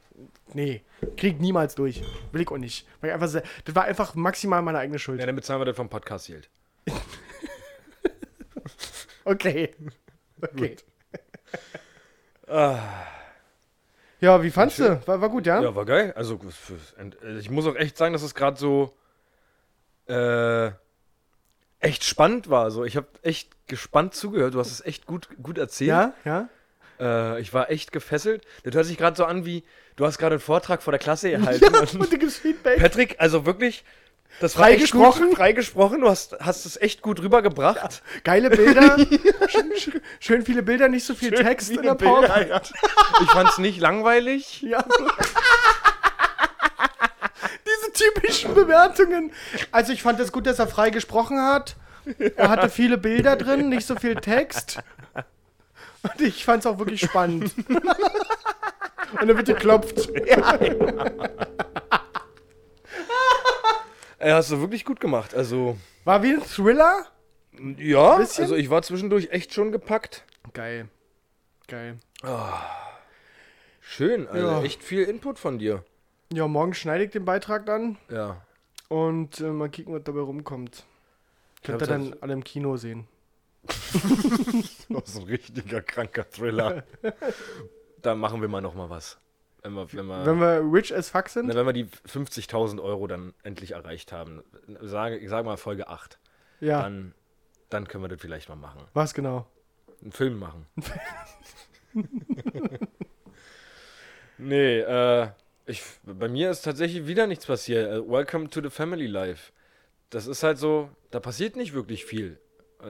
nee, krieg niemals durch. Will ich auch nicht. Weil ich einfach, sehr- das war einfach maximal meine eigene Schuld. Ja, dann bezahlen wir das vom Podcast Yield. <laughs> Okay. <laughs> Okay. Ah. Ja, wie fandst du? War, war gut, ja? Ja, war geil. Also, ich muss auch echt sagen, dass es gerade so äh, echt spannend war. So, ich habe echt gespannt zugehört. Du hast es echt gut, gut erzählt. Ja, ja. Äh, ich war echt gefesselt. Das hört sich gerade so an wie, du hast gerade einen Vortrag vor der Klasse <laughs> gehalten. und Und du gibst Feedback. Patrick, also wirklich, das Frei echt gesprochen? Gut, frei gesprochen. Du hast, hast es echt gut rübergebracht. Geile Bilder. <laughs> schön, schön- schön viele Bilder, nicht so viel Text in der PowerPoint. ja. Ich fand's nicht langweilig. Ja. Diese typischen Bewertungen. Also ich fand es gut, dass er frei gesprochen hat. Er hatte viele Bilder drin, nicht so viel Text. Und ich fand es auch wirklich spannend. <laughs> Und dann wird geklopft. Äh, hast du wirklich gut gemacht. Also, War wie ein Thriller. ja, Bisschen? also ich war zwischendurch echt schon gepackt. Geil. Geil. Schön, also Ja. echt viel Input von dir. Ja, morgen schneide ich den Beitrag dann Ja. und äh, mal kicken, was dabei rumkommt. Könnt ihr dann alle im Kino sehen. <laughs> Das ist ein richtiger kranker Thriller. <laughs> da machen wir mal noch mal was. Wenn wir, wenn wir, Wenn wir rich as fuck sind. na, wenn wir die 50.000 Euro dann endlich erreicht haben, sage, ich sage mal Folge 8, Ja, dann, dann können wir das vielleicht mal machen. was genau? Einen Film machen. <laughs> nee, äh, ich, bei mir ist tatsächlich wieder nichts passiert. Äh, Welcome to the Family Life. Das ist halt so, da passiert nicht wirklich viel.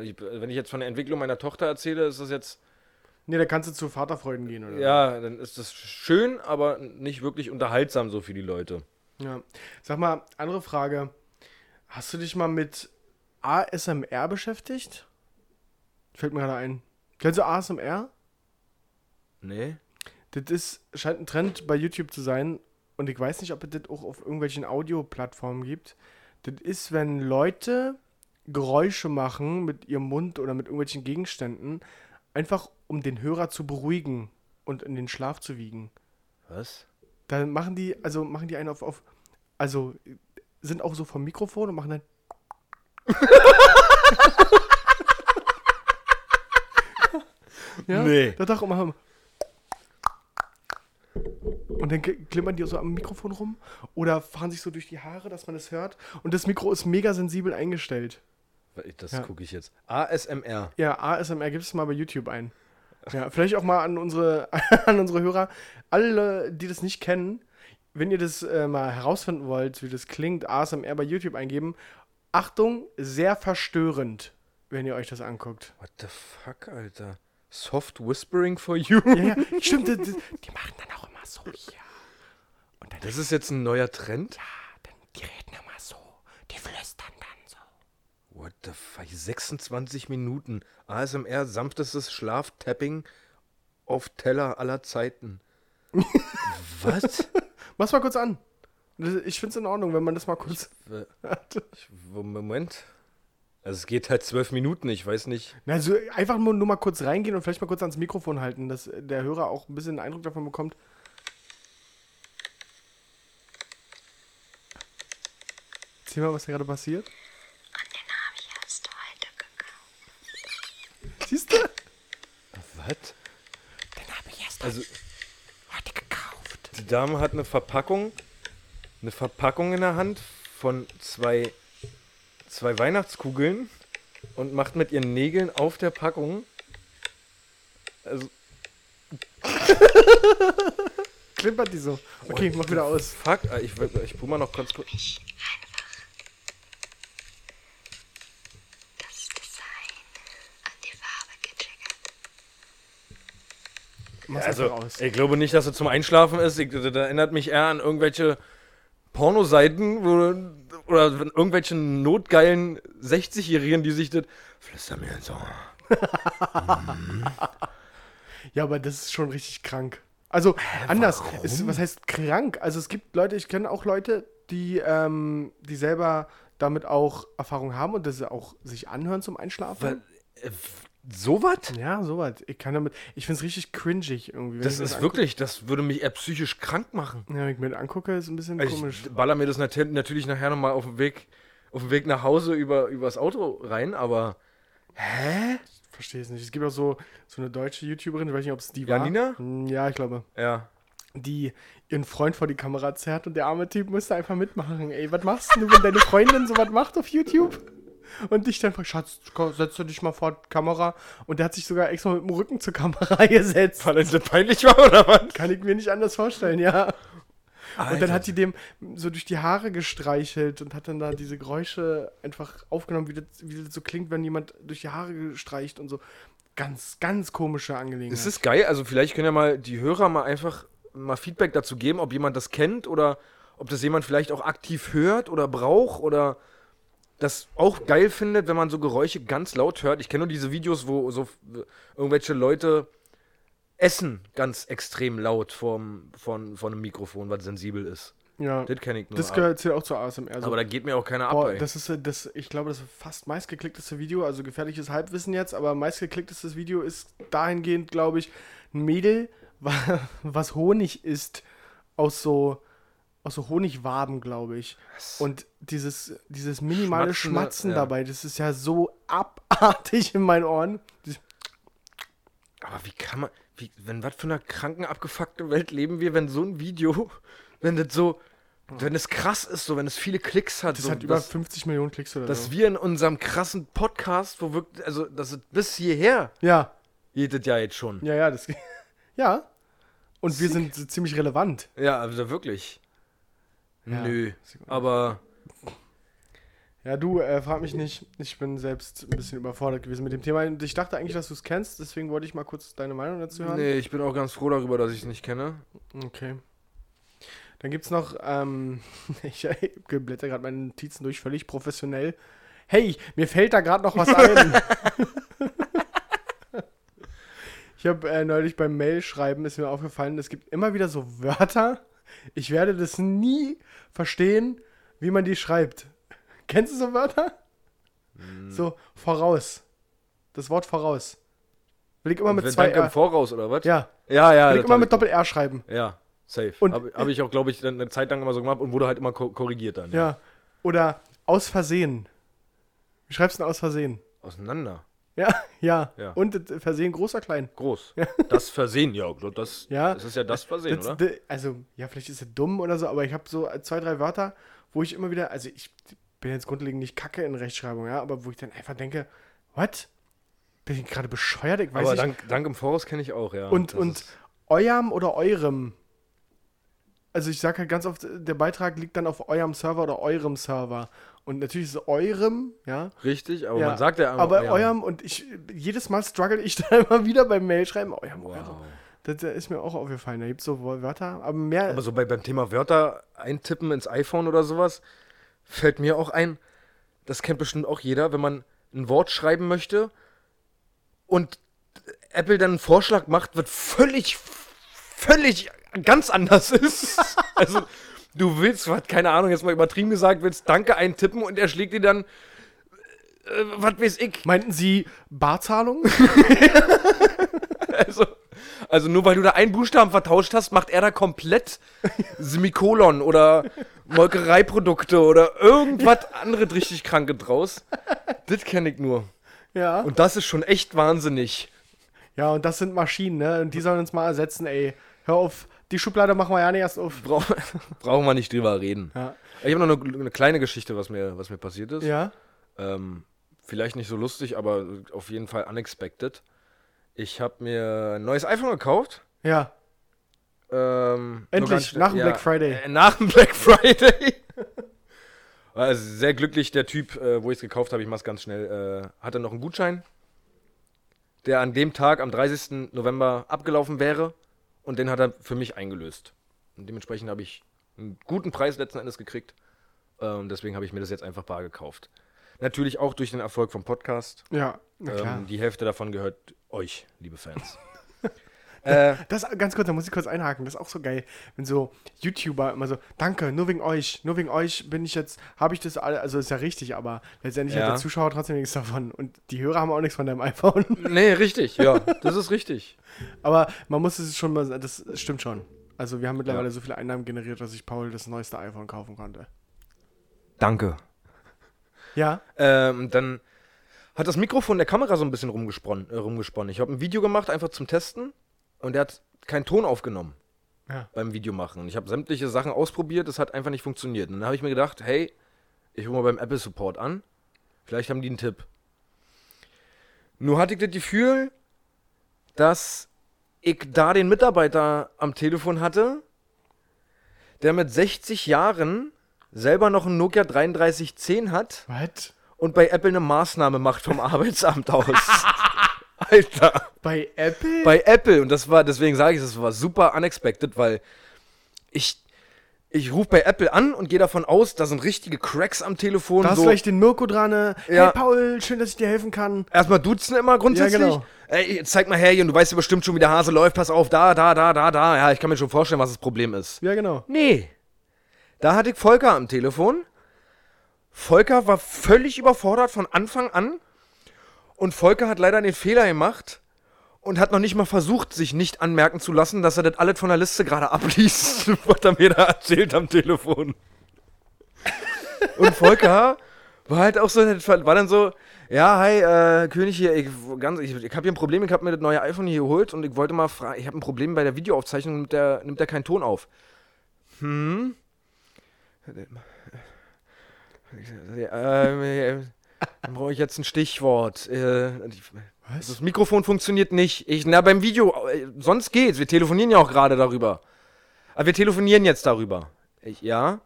Ich, wenn ich jetzt von der Entwicklung meiner Tochter erzähle, ist das jetzt, Nee, da kannst du zu Vaterfreuden gehen, oder? ja, dann ist das schön, aber nicht wirklich unterhaltsam so für die Leute. ja. Sag mal, andere Frage. Hast du dich mal mit ASMR beschäftigt? Fällt mir gerade ein. Kennst du ASMR? Nee? Das ist, scheint ein Trend bei YouTube zu sein. Und ich weiß nicht, ob es das auch auf irgendwelchen Audioplattformen gibt. Das ist, wenn Leute Geräusche machen mit ihrem Mund oder mit irgendwelchen Gegenständen, einfach um den Hörer zu beruhigen und in den Schlaf zu wiegen. Was? Da machen die, also machen die einen auf, auf also sind auch so vom Mikrofon und machen dann. <laughs> ja, Nee. Da doch immer. Und dann klimpern die so am Mikrofon rum oder fahren sich so durch die Haare, dass man es hört. Und das Mikro ist mega sensibel eingestellt. Das Ja. gucke ich jetzt. ASMR. Ja, ASMR gibt es mal bei YouTube ein. Ja, vielleicht auch mal an unsere, <laughs> an unsere Hörer. Alle, die das nicht kennen, wenn ihr das äh, mal herausfinden wollt, wie das klingt, ASMR bei YouTube eingeben. Achtung, sehr verstörend, wenn ihr euch das anguckt. What the fuck, Alter? Soft Whispering for You? Ja, ja, stimmt, das, das, die machen dann auch immer so dann, Das ist jetzt ein neuer Trend? dann die reden immer so, die flüstern dann so. What the fuck? 26 Minuten. ASMR, sanftestes Schlaftapping auf Teller aller Zeiten. <laughs> Was? Mach's mal kurz an. Ich find's in Ordnung, wenn man das mal kurz ich, Moment. Also es geht halt zwölf Minuten, ich weiß nicht. Also einfach nur, nur mal kurz reingehen und vielleicht mal kurz ans Mikrofon halten, dass der Hörer auch ein bisschen einen Eindruck davon bekommt. Erzähl mal, was da gerade passiert. Und den habe ich erst heute gekauft. Siehst du? Was? Den habe ich erst Also heute gekauft. die Dame hat eine Verpackung, eine Verpackung in der Hand von zwei, zwei Weihnachtskugeln und macht mit ihren Nägeln auf der Packung. Also <laughs> Klimpert die so. Okay, mach wieder aus. Fuck, äh, ich, ich probier mal noch kurz. kurz. Mich einfach das Design an die Farbe getriggert. Mach's Also, einfach aus. ich glaube nicht, dass es zum Einschlafen ist. Ich, das erinnert mich eher an irgendwelche Pornoseiten wo, oder wenn irgendwelche notgeilen 60-Jährigen, die sich das. Flüster mir ins <laughs> Ohr. Ja, aber das ist schon richtig krank. Also anders. Es, was heißt krank? Also es gibt Leute, ich kenne auch Leute, die, ähm, die selber damit auch Erfahrung haben und das auch sich anhören zum Einschlafen. So was? Ja, sowas. Ich kann damit. Ich finde es richtig cringig irgendwie. Das ich ist anguck- wirklich, das würde mich eher psychisch krank machen. Ja, wenn ich mir das angucke, ist ein bisschen Also komisch. ich baller mir das nat natürlich nachher nochmal auf dem Weg, auf dem Weg nach Hause über übers Auto rein, aber. Hä? Verstehe es nicht. Es gibt auch so, so eine deutsche YouTuberin, ich weiß nicht, ob es die Janina? war. Hm, Ja, ich glaube. Ja. Die ihren Freund vor die Kamera zerrt und der arme Typ musste einfach mitmachen. Ey, was machst du, wenn deine Freundin sowas macht auf YouTube? Und dich dann fragt, Schatz, setz du dich mal vor die Kamera. Und der hat sich sogar extra mit dem Rücken zur Kamera <laughs> gesetzt. Weil es peinlich war, oder was? Kann ich mir nicht anders vorstellen, ja. Und dann Alter. hat die dem so durch die Haare gestreichelt und hat dann da diese Geräusche einfach aufgenommen, wie das, wie das so klingt, wenn jemand durch die Haare gestreicht und so. Ganz, ganz komische Angelegenheit. Es ist geil, also vielleicht können ja mal die Hörer mal einfach mal Feedback dazu geben, ob jemand das kennt oder ob das jemand vielleicht auch aktiv hört oder braucht oder das auch geil findet, wenn man so Geräusche ganz laut hört. Ich kenne nur diese Videos, wo so irgendwelche Leute essen ganz extrem laut vom, von, von einem Mikrofon, was sensibel ist. ja, Das kenne ich nur. das gehört zählt auch zur ASMR. So. aber da geht mir auch keiner ab. Boah, ey. das ist äh, das, ich glaube, das fast meistgeklickteste Video, also gefährliches Halbwissen jetzt, aber meistgeklicktestes Video ist dahingehend, glaube ich, ein Mädel, <laughs> wa- was Honig isst aus so aus so Honigwaben, glaube ich. Und dieses, dieses minimale Schmatzen ja. dabei, das ist ja so abartig in meinen Ohren. Aber wie kann man, wie, wenn was für einer kranken, abgefuckten Welt leben wir, wenn so ein Video, <laughs> wenn das so, wenn es krass ist, so, wenn es viele Klicks hat, Das so, hat über dass, 50 Millionen Klicks oder dass so. wir in unserem krassen Podcast, wo wirklich, also, das ist bis hierher Ja, geht das ja jetzt schon. ja, ja, das. <laughs> ja. Und wir sind ziemlich relevant. Ja, also wirklich. Ja. Nö, aber Ja, du, äh, frag mich nicht. Ich bin selbst ein bisschen überfordert gewesen mit dem Thema. Und ich dachte eigentlich, dass du es kennst, deswegen wollte ich mal kurz deine Meinung dazu hören. nee, ich bin auch ganz froh darüber, dass ich es nicht kenne. Okay. Dann gibt's noch, ähm, <laughs> ich blätter gerade meine Notizen durch, völlig professionell. Hey, mir fällt da gerade noch was ein. <laughs> ich habe äh, neulich beim Mail-Schreiben, ist mir aufgefallen, es gibt immer wieder so Wörter. Ich werde das nie verstehen, wie man die schreibt. <laughs> Kennst du so Wörter? So, voraus. Das Wort voraus. Will ich immer mit zwei Danke im R. Voraus, oder was? Ja, ja, ja. will ich immer mit Doppel-R schreiben. Ja, safe. Und- Habe hab ich auch, glaube ich, dann eine Zeit lang immer so gemacht und wurde halt immer ko korrigiert dann. Ja. Oder aus Versehen. Wie schreibst du denn aus Versehen? Auseinander. Ja, <laughs> ja. Ja. Und Versehen groß oder klein? Groß. Das Versehen, ja. Das, <laughs> Ja. das ist ja das Versehen, Das, oder? also, ja, vielleicht ist es dumm oder so, aber ich habe so zwei, drei Wörter, wo ich immer wieder, also ich bin jetzt grundlegend nicht kacke in Rechtschreibung, ja, aber wo ich dann einfach denke, what? Bin ich gerade bescheuert? Ich weiß Aber nicht. dank, dank im Voraus kenne ich auch, ja. und und eurem oder eurem? Also ich sage halt ganz oft, der Beitrag liegt dann auf eurem Server oder eurem Server. Und natürlich ist es eurem, ja. Richtig, aber ja. man sagt ja Aber ja. eurem und ich, jedes Mal struggle ich <laughs> da immer wieder beim Mailschreiben, eurem, eurem. Wow. Das ist mir auch aufgefallen. Da gibt es so Wörter, aber mehr. Aber so bei, beim Thema Wörter eintippen ins iPhone oder sowas, fällt mir auch ein, das kennt bestimmt auch jeder, wenn man ein Wort schreiben möchte und Apple dann einen Vorschlag macht, wird völlig, völlig ganz anders <laughs> ist. also du willst, was, keine Ahnung, jetzt mal übertrieben gesagt, willst Danke eintippen und er schlägt dir dann, äh, was weiß ich, Meinten Sie Barzahlung? <laughs> Also, also nur weil du da einen Buchstaben vertauscht hast, macht er da komplett Semikolon oder Molkereiprodukte oder irgendwas anderes richtig Kranke draus. Das kenne ich nur. ja. Und das ist schon echt wahnsinnig. Ja, und das sind Maschinen, ne? Und die sollen uns mal ersetzen, ey. Hör auf, die Schublade machen wir ja nicht erst auf. Brauch, <laughs> brauchen wir nicht drüber reden. Ja. Ich habe noch eine, eine kleine Geschichte, was mir, was mir passiert ist. Ja? Ähm, vielleicht nicht so lustig, aber auf jeden Fall unexpected. Ich habe mir ein neues iPhone gekauft. Ja. Ähm, Endlich, nach dem Black Friday. Äh, nach dem Black Friday. <laughs> also sehr glücklich, der Typ, äh, wo ich es gekauft habe, ich mach's ganz schnell, äh, hatte noch einen Gutschein, der an dem Tag, am 30. November, abgelaufen wäre. Und den hat er für mich eingelöst. Und dementsprechend habe ich einen guten Preis letzten Endes gekriegt. Ähm, deswegen habe ich mir das jetzt einfach bar gekauft. Natürlich auch durch den Erfolg vom Podcast. Ja, na klar. Ähm, die Hälfte davon gehört euch, liebe Fans. Äh, <laughs> Das ganz kurz, da muss ich kurz einhaken. Das ist auch so geil, wenn so YouTuber immer so, danke, nur wegen euch, nur wegen euch bin ich jetzt, habe ich das alle, also ist ja richtig, aber letztendlich Ja. hat der Zuschauer trotzdem nichts davon. Und die Hörer haben auch nichts von deinem iPhone. <laughs> nee, richtig, ja, das ist richtig. aber man muss es schon mal, sagen, das stimmt schon. Also wir haben mittlerweile Ja. so viele Einnahmen generiert, dass ich Paul das neueste iPhone kaufen konnte. Danke. Ja, Ähm, dann hat das Mikrofon der Kamera so ein bisschen rumgesponnen. Äh, rumgesponnen. Ich habe ein Video gemacht, einfach zum Testen. Und der hat keinen Ton aufgenommen ja. beim Videomachen. Und ich habe sämtliche Sachen ausprobiert, das hat einfach nicht funktioniert. Und dann habe ich mir gedacht, hey, ich rufe mal beim Apple Support an. Vielleicht haben die einen Tipp. Nur hatte ich das Gefühl, dass ich da den Mitarbeiter am Telefon hatte, der mit 60 Jahren selber noch einen Nokia 3310 hat Was? und bei Apple eine Maßnahme macht vom <laughs> Arbeitsamt aus. Alter. Bei Apple? Bei Apple, und das war, deswegen sage ich, das war super unexpected, weil ich, ich rufe bei Apple an und gehe davon aus, da sind richtige Cracks am Telefon. da hast so, vielleicht den Mirko dran. äh, Ja. Hey Paul, schön, dass ich dir helfen kann. Erstmal duzen immer grundsätzlich. Ja, genau. Ey, zeig mal her, Jan, du weißt ja bestimmt schon, wie der Hase läuft. Pass auf, da, da, da, da, da. Ja, ich kann mir schon vorstellen, was das Problem ist. Ja, genau. Nee. Da hatte ich Volker am Telefon. Volker war völlig überfordert von Anfang an. Und Volker hat leider den Fehler gemacht und hat noch nicht mal versucht, sich nicht anmerken zu lassen, dass er das alles von der Liste gerade abliest, <laughs> was er mir da erzählt am Telefon. Und Volker war halt auch so, war dann so, ja, hi, äh, König hier, ich, ganz, ich, ich habe hier ein Problem, ich habe mir das neue iPhone hier geholt und ich wollte mal fragen, ich habe ein Problem bei der Videoaufzeichnung, nimmt der, nimmt der keinen Ton auf. Hm? Ähm, dann brauche ich jetzt ein Stichwort. Äh, Was? das Mikrofon funktioniert nicht. Ich, na, beim Video, äh, sonst geht's. Wir telefonieren ja auch gerade darüber. Aber wir telefonieren jetzt darüber. Ich, ja?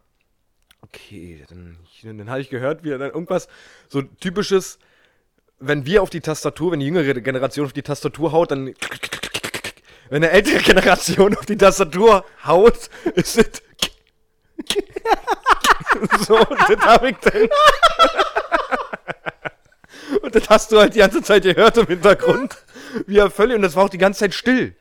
Okay, dann, dann habe ich gehört, wie dann irgendwas so typisches, wenn wir auf die Tastatur, wenn die jüngere Generation auf die Tastatur haut, dann. Wenn eine ältere Generation auf die Tastatur haut, ist es. <laughs> so, das habe ich dann. Und das hast du halt die ganze Zeit gehört im Hintergrund. <laughs> Wie er völlig. Und das war auch die ganze Zeit still.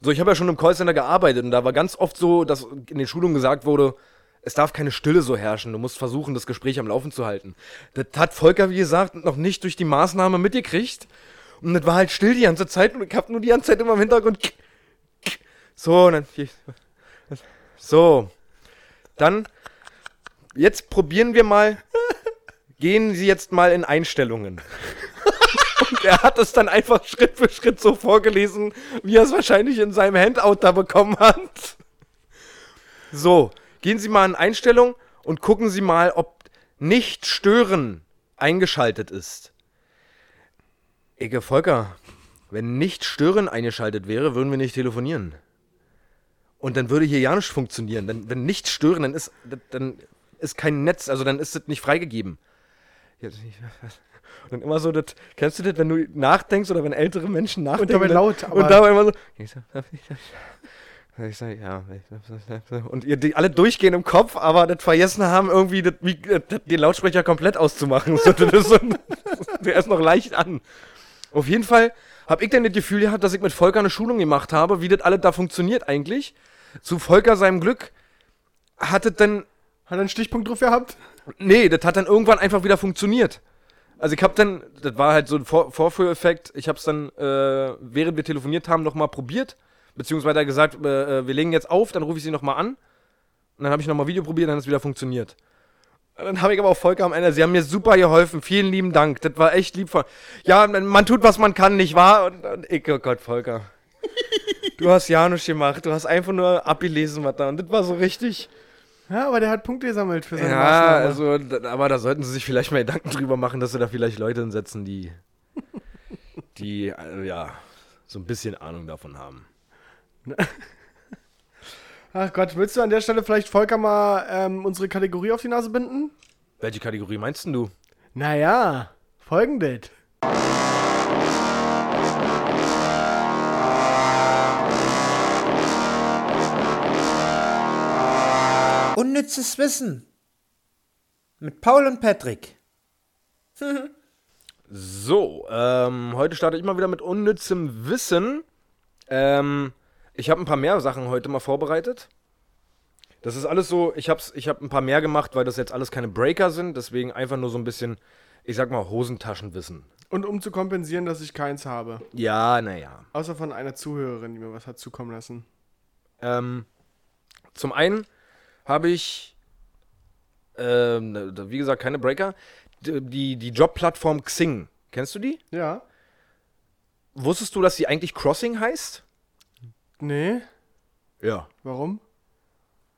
So, ich habe ja schon im Callcenter gearbeitet und da war ganz oft so, dass in den Schulungen gesagt wurde, es darf keine Stille so herrschen. Du musst versuchen, das Gespräch am Laufen zu halten. Das hat Volker, wie gesagt, noch nicht durch die Maßnahme mitgekriegt. Und das war halt still die ganze Zeit und ich habe nur die ganze Zeit immer im Hintergrund. So, dann. So. Dann. Jetzt probieren wir mal. Gehen Sie jetzt mal in Einstellungen. <laughs> Und er hat es dann einfach Schritt für Schritt so vorgelesen, wie er es wahrscheinlich in seinem Handout da bekommen hat. So, gehen Sie mal in Einstellung und gucken Sie mal, ob nicht stören eingeschaltet ist. Ecke Volker, wenn nicht stören eingeschaltet wäre, würden wir nicht telefonieren. Und dann würde hier ja nicht funktionieren. Dann, wenn nicht stören, dann ist, dann ist kein Netz, also dann ist das nicht freigegeben. Und dann immer so, das, kennst du das, wenn du nachdenkst oder wenn ältere Menschen nachdenken? dabei dann- laut, aber- Und dabei immer so. Ich sag, ja. Und ihr die alle durchgehen im Kopf, aber das vergessen haben, irgendwie das, wie, das, den Lautsprecher komplett auszumachen. So, das ist so, <laughs> der ist noch leicht an. Auf jeden Fall habe ich dann das Gefühl gehabt, dass ich mit Volker eine Schulung gemacht habe, wie das alles da funktioniert eigentlich. Zu Volker seinem Glück hat es dann Hat er einen Stichpunkt drauf gehabt? Nee, das hat dann irgendwann einfach wieder funktioniert. Also ich habe dann, das war halt so ein Vor Vorführeffekt, ich habe es dann, äh, während wir telefoniert haben, nochmal probiert. Beziehungsweise gesagt, äh, äh, wir legen jetzt auf, dann rufe ich sie nochmal an. Und dann habe ich nochmal Video probiert, dann hat es wieder funktioniert. Und Dann habe ich aber auch Volker am Ende, sie haben mir super geholfen, vielen lieben Dank. Das war echt lieb von. Ja, man, tut, was man kann, nicht wahr? Und, und ich, oh Gott, Volker. <laughs> Du hast ja nichts gemacht, du hast einfach nur abgelesen, was da. Und das war so richtig. Ja, aber der hat Punkte gesammelt für seine Ja, also, aber da sollten sie sich vielleicht mal Gedanken drüber machen, dass sie da vielleicht Leute hinsetzen, die, <laughs> die, äh, ja, so ein bisschen Ahnung davon haben. <laughs> Ach Gott, willst du an der Stelle vielleicht Volker mal ähm, unsere Kategorie auf die Nase binden? Welche Kategorie meinst denn du? Naja, folgendes. Unnützes Wissen. Mit Paul und Patrick. <laughs> So, ähm, heute starte ich mal wieder mit unnützem Wissen. Ähm, ich habe ein paar mehr Sachen heute mal vorbereitet. Das ist alles so, ich habe ich hab ein paar mehr gemacht, weil das jetzt alles keine Breaker sind, deswegen einfach nur so ein bisschen, ich sag mal, Hosentaschenwissen. Und um zu kompensieren, dass ich keins habe. Ja, naja. Außer von einer Zuhörerin, die mir was hat zukommen lassen. Ähm, zum einen habe ich, ähm, wie gesagt, keine Breaker. Die, die Jobplattform Xing. Kennst du die? Ja? Wusstest du, dass sie eigentlich Crossing heißt? Nee? Ja. Warum?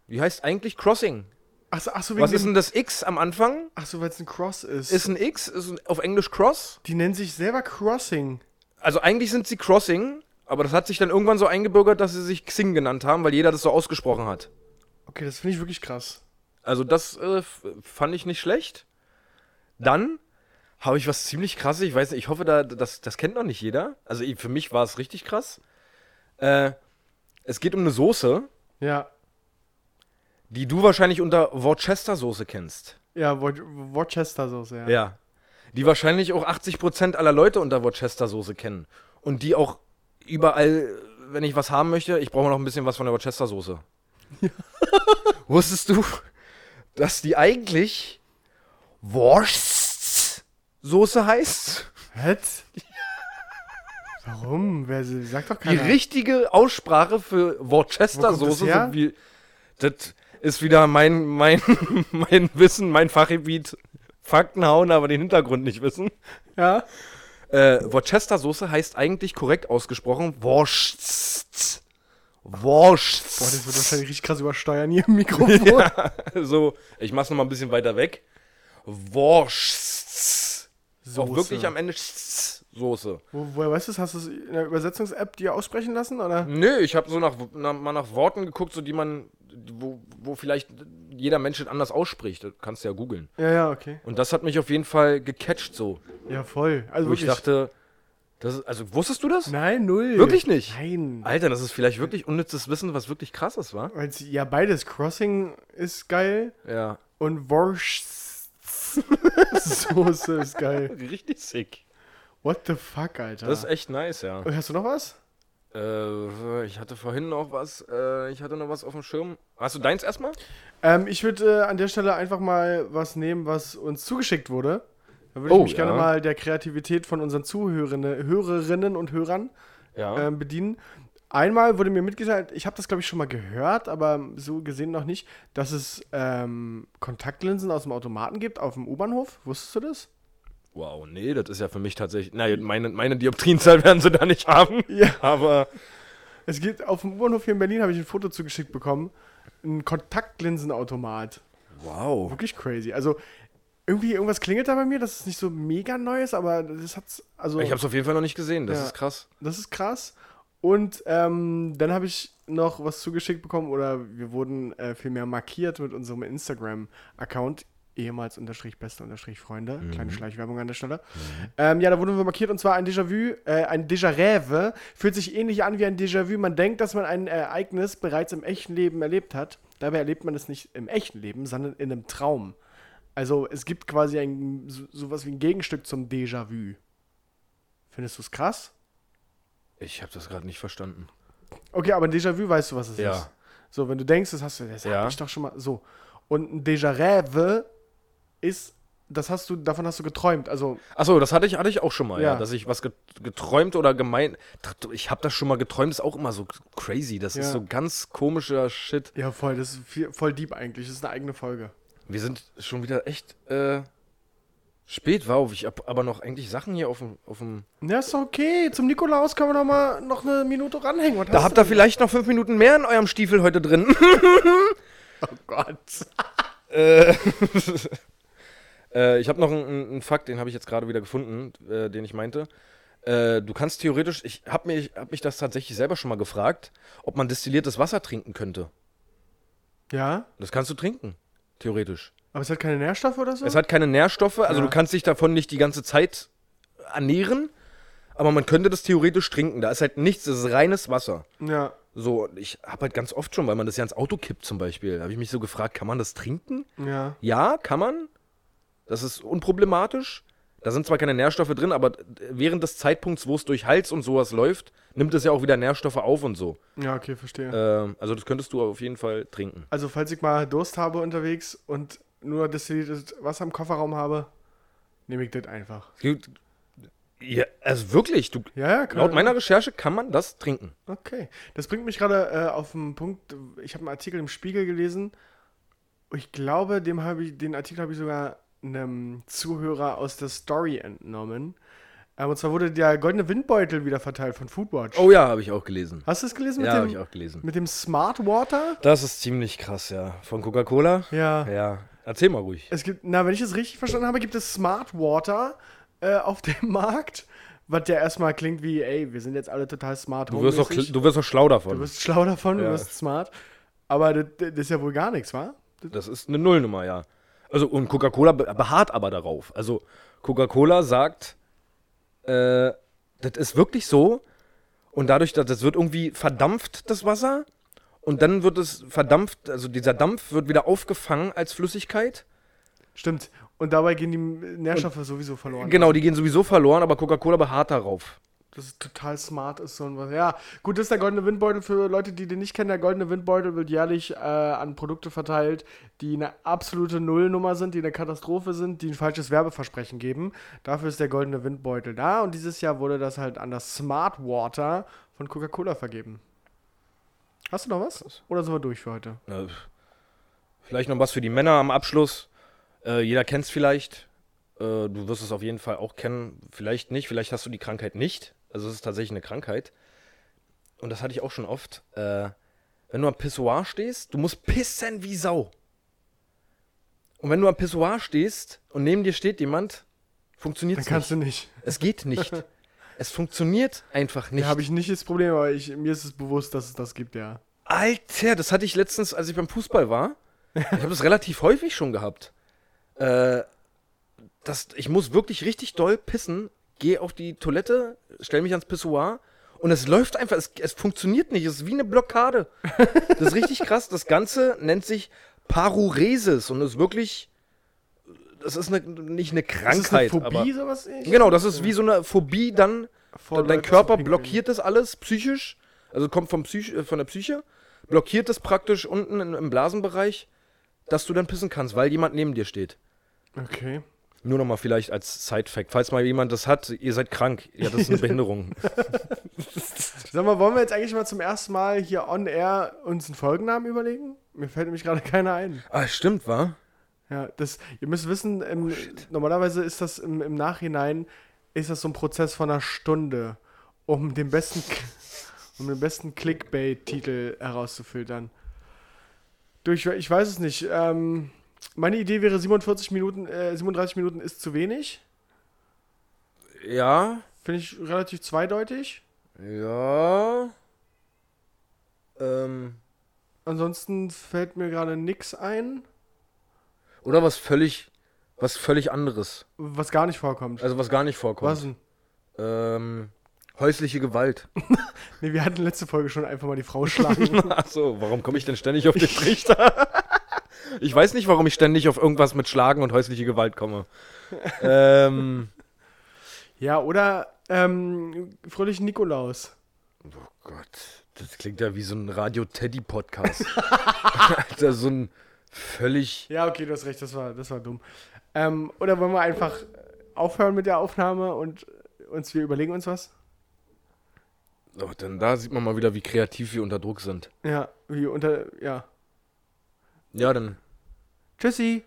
Die heißt eigentlich Crossing. Achso, ach so, Was ist denn das X am Anfang? Ach so, weil es ein Cross ist. Ist ein X, ist auf Englisch Cross. die nennen sich selber Crossing. Also eigentlich sind sie Crossing, aber das hat sich dann irgendwann so eingebürgert, dass sie sich Xing genannt haben, weil jeder das so ausgesprochen hat. Okay, das finde ich wirklich krass. Also das äh, fand ich nicht schlecht. Dann habe ich was ziemlich krasses. Ich weiß nicht, ich hoffe, da, das, das kennt noch nicht jeder. Also für mich war es richtig krass. Äh, es geht um eine Soße, Ja. die du wahrscheinlich unter Worcester-Soße kennst. Ja, Wo Worcester-Soße, ja. Ja. Die wahrscheinlich auch 80% aller Leute unter Worcester-Soße kennen. Und die auch überall, wenn ich was haben möchte, ich brauche noch ein bisschen was von der Worcester-Soße. <laughs> Wusstest du, dass die eigentlich Wurstsoße heißt? Was? Warum? Wer sagt doch Die keiner. richtige Aussprache für Wo Worcester-Soße, wie. Das ist wieder mein, mein, <laughs> mein Wissen, mein Fachgebiet. Fakten hauen, aber den Hintergrund nicht wissen. Ja. Äh, Worcester-Soße heißt eigentlich korrekt ausgesprochen Wurst. Wurst. Boah, das wird wahrscheinlich richtig krass übersteuern hier im Mikrofon. <laughs> so, ich mach's noch mal ein bisschen weiter weg. Wurst. Auch wirklich am Ende Soße. Wo, woher weißt du das? Hast du es in der Übersetzungs-App dir aussprechen lassen, oder? Nö, ich habe so nach, nach, mal nach Worten geguckt, so die man, wo, wo vielleicht jeder Mensch es anders ausspricht. Das kannst du ja googeln. Ja, ja, okay. Und das hat mich auf jeden Fall gecatcht so. Ja, voll. Also Wo ich dachte, das also wusstest du das? Nein, null. Wirklich nicht? Nein. Alter, das ist vielleicht wirklich unnützes Wissen, was wirklich krasses war. Ja, beides. Crossing ist geil Ja. und Wurst-Soße ist geil. <laughs> Richtig sick. What the fuck, Alter? Das ist echt nice, ja. Und hast du noch was? Äh, ich hatte vorhin noch was, äh, ich hatte noch was auf dem Schirm. Hast du deins erstmal? Ähm, ich würde äh, an der Stelle einfach mal was nehmen, was uns zugeschickt wurde. Da würde Oh, ich mich gerne ja. mal der Kreativität von unseren Zuhörerinnen Hörerinnen und Hörern Ja. ähm, bedienen. Einmal wurde mir mitgeteilt, ich habe das glaube ich schon mal gehört, aber so gesehen noch nicht, dass es ähm, Kontaktlinsen aus dem Automaten gibt auf dem U-Bahnhof. Wusstest du das? Wow, nee, das ist ja für mich tatsächlich. Na, meine, meine Dioptrienzahl <laughs> werden sie da nicht haben. Ja. Aber. Es gibt auf dem U-Bahnhof hier in Berlin, habe ich ein Foto zugeschickt bekommen, ein Kontaktlinsenautomat. Wow. Wirklich crazy. Also irgendwie irgendwas klingelt da bei mir, dass es nicht so mega neu ist, aber das hat's also Ich habe es auf jeden Fall noch nicht gesehen, das Ja. ist krass. das ist krass. Und ähm, dann habe ich noch was zugeschickt bekommen oder wir wurden äh, vielmehr markiert mit unserem Instagram-Account ehemals unterstrich beste unterstrich Freunde. Kleine Schleichwerbung an der Stelle. Ähm, ja, da wurden wir markiert und zwar ein Déjà-vu, äh, ein Déjà-Rêve. Fühlt sich ähnlich an wie ein Déjà-vu. Man denkt, dass man ein Ereignis bereits im echten Leben erlebt hat. Dabei erlebt man es nicht im echten Leben, sondern in einem Traum. Also es gibt quasi ein, so, sowas wie ein Gegenstück zum Déjà-vu. Findest du es krass? Ich habe das gerade nicht verstanden. Okay, aber ein Déjà-vu weißt du, was es Ja. ist. So, wenn du denkst, das hast du, das Ja. hab ich doch schon mal. So. Und ein Déjà-rêve ist, das hast du, davon hast du geträumt. Also, Achso, das hatte ich, hatte ich auch schon mal, ja. Ja. Dass ich was get geträumt oder gemeint. Ich habe das schon mal geträumt, ist auch immer so crazy. Das ist Ja. so ganz komischer Shit. ja, voll, das ist viel, voll deep eigentlich. Das ist eine eigene Folge. Wir sind schon wieder echt äh, spät, wow. Ich hab aber noch eigentlich Sachen hier auf dem. Auf dem Ja, ist doch okay. Zum Nikolaus können wir noch mal noch eine Minute ranhängen. Was da habt ihr vielleicht noch fünf Minuten mehr in eurem Stiefel heute drin. <laughs> Oh Gott. <laughs> äh, <laughs> äh, ich habe noch einen, einen Fakt, den habe ich jetzt gerade wieder gefunden, äh, den ich meinte. Äh, du kannst theoretisch, ich habe mich, hab mich das tatsächlich selber schon mal gefragt, ob man destilliertes Wasser trinken könnte. Ja, Das kannst du trinken, theoretisch. aber es hat keine Nährstoffe oder so? Es hat keine Nährstoffe, also Ja. du kannst dich davon nicht die ganze Zeit ernähren, aber man könnte das theoretisch trinken. Da ist halt nichts, das ist reines Wasser. ja, So, ich habe halt ganz oft schon, weil man das ja ins Auto kippt zum Beispiel, habe ich mich so gefragt, kann man das trinken? ja. Ja, kann man. Das ist unproblematisch. Da sind zwar keine Nährstoffe drin, aber während des Zeitpunkts, wo es durch Hals und sowas läuft, nimmt es ja auch wieder Nährstoffe auf und so. Ja, okay, verstehe. Ähm, also das könntest du auf jeden Fall trinken. Also, falls ich mal Durst habe unterwegs und nur destilliertes Wasser im Kofferraum habe, nehme ich das einfach. Ja, also wirklich, du, Ja, ja, klar. laut meiner Recherche kann man das trinken. Okay. Das bringt mich gerade äh, auf den Punkt, ich habe einen Artikel im Spiegel gelesen. Ich glaube, dem habe ich, den Artikel habe ich sogar einem Zuhörer aus der Story entnommen. Ähm, und zwar wurde der goldene Windbeutel wieder verteilt von Foodwatch. Oh ja, habe ich auch gelesen. Hast du es gelesen Ja, habe mit, ich auch gelesen. mit dem Smart Water? Das ist ziemlich krass, ja. Von Coca-Cola? Ja. Ja. Erzähl mal ruhig. Es gibt, na, wenn ich es richtig verstanden habe, gibt es Smart Water äh, auf dem <laughs> Markt. Was ja erstmal klingt wie, ey, wir sind jetzt alle total smart. Du wirst, auch, du wirst auch schlau davon. Du wirst schlau davon, Ja. du wirst smart. Aber das, das ist ja wohl gar nichts, wa? Das ist eine Nullnummer, ja. Also, und Coca-Cola be- beharrt aber darauf. Also, Coca-Cola sagt, äh, das ist wirklich so. Und dadurch, dass das wird irgendwie verdampft, das Wasser. Und dann wird es verdampft, also dieser Dampf wird wieder aufgefangen als Flüssigkeit. Stimmt. Und dabei gehen die Nährstoffe sowieso verloren. Genau, die gehen sowieso verloren, aber Coca-Cola beharrt darauf. Das ist total smart ist so ein was. Ja, gut, das ist der goldene Windbeutel für Leute, die den nicht kennen. Der goldene Windbeutel wird jährlich äh, an Produkte verteilt, die eine absolute Nullnummer sind, die eine Katastrophe sind, die ein falsches Werbeversprechen geben. Dafür ist der goldene Windbeutel da und dieses Jahr wurde das halt an das Smart Water von Coca-Cola vergeben. Hast du noch was? Oder sind wir durch für heute? Äh, vielleicht noch was für die Männer am Abschluss. Äh, jeder kennt es vielleicht. Äh, du wirst es auf jeden Fall auch kennen. Vielleicht nicht. Vielleicht hast du die Krankheit nicht. Also es ist tatsächlich eine Krankheit. Und das hatte ich auch schon oft. Äh, wenn du am Pissoir stehst, du musst pissen wie Sau. Und wenn du am Pissoir stehst und neben dir steht jemand, funktioniert Dann es kannst nicht. du nicht. <laughs> Es geht nicht. es funktioniert einfach nicht. Da habe ich nicht das Problem, aber ich, mir ist es bewusst, dass es das gibt, ja. Alter, das hatte ich letztens, als ich beim Fußball war. Ich habe das relativ häufig schon gehabt. Äh, das, ich muss wirklich richtig doll pissen, gehe auf die Toilette, stell mich ans Pissoir und es läuft einfach, es, es funktioniert nicht, es ist wie eine Blockade. <laughs> Das ist richtig krass. Das Ganze nennt sich Paruresis und ist wirklich, das ist eine, nicht eine Krankheit. ist eine aber, Phobie, sowas? Ich- Genau, das ist wie so eine Phobie dann. Vor dein Körper blockiert das alles psychisch. Also kommt vom Psych äh, von der Psyche. Blockiert das praktisch unten im Blasenbereich, dass du dann pissen kannst, weil jemand neben dir steht. Okay. Nur nochmal vielleicht als Side-Fact. Falls mal jemand das hat, ihr seid krank. Ja, das ist eine <laughs> Behinderung. <laughs> Sag mal, wollen wir jetzt eigentlich mal zum ersten Mal hier on air uns einen Folgennamen überlegen? Mir fällt nämlich gerade keiner ein. ah, stimmt, wa? Ja, das, ihr müsst wissen, im, normalerweise ist das im, im Nachhinein, ist das so ein Prozess von einer Stunde, um den besten, um den besten Clickbait-Titel herauszufiltern. Durch, ich weiß es nicht. Ähm, meine Idee wäre 47 Minuten, äh, 37 Minuten ist zu wenig. Ja, Finde ich relativ zweideutig. ja. Ähm, Ansonsten fällt mir gerade nix ein, oder was völlig, was völlig anderes. was gar nicht vorkommt. Also was gar nicht vorkommt. was denn? Ähm, häusliche Gewalt. <laughs> Nee, wir hatten letzte Folge schon einfach mal die Frau schlagen. <laughs> Achso, warum komme ich denn ständig auf den <laughs> Trichter? Ich weiß nicht, warum ich ständig auf irgendwas mit Schlagen und häusliche Gewalt komme. <laughs> ähm, ja, oder ähm, Fröhlichen Nikolaus. oh Gott, das klingt ja wie so ein Radio-Teddy-Podcast. <laughs> Alter, so ein völlig... Ja, okay, du hast recht, das war, das war dumm. Ähm, oder wollen wir einfach aufhören mit der Aufnahme und uns, wir überlegen uns was? Oh, denn da sieht man mal wieder, wie kreativ wir unter Druck sind. Ja, wie unter, ja. Ja, dann Tschüssi.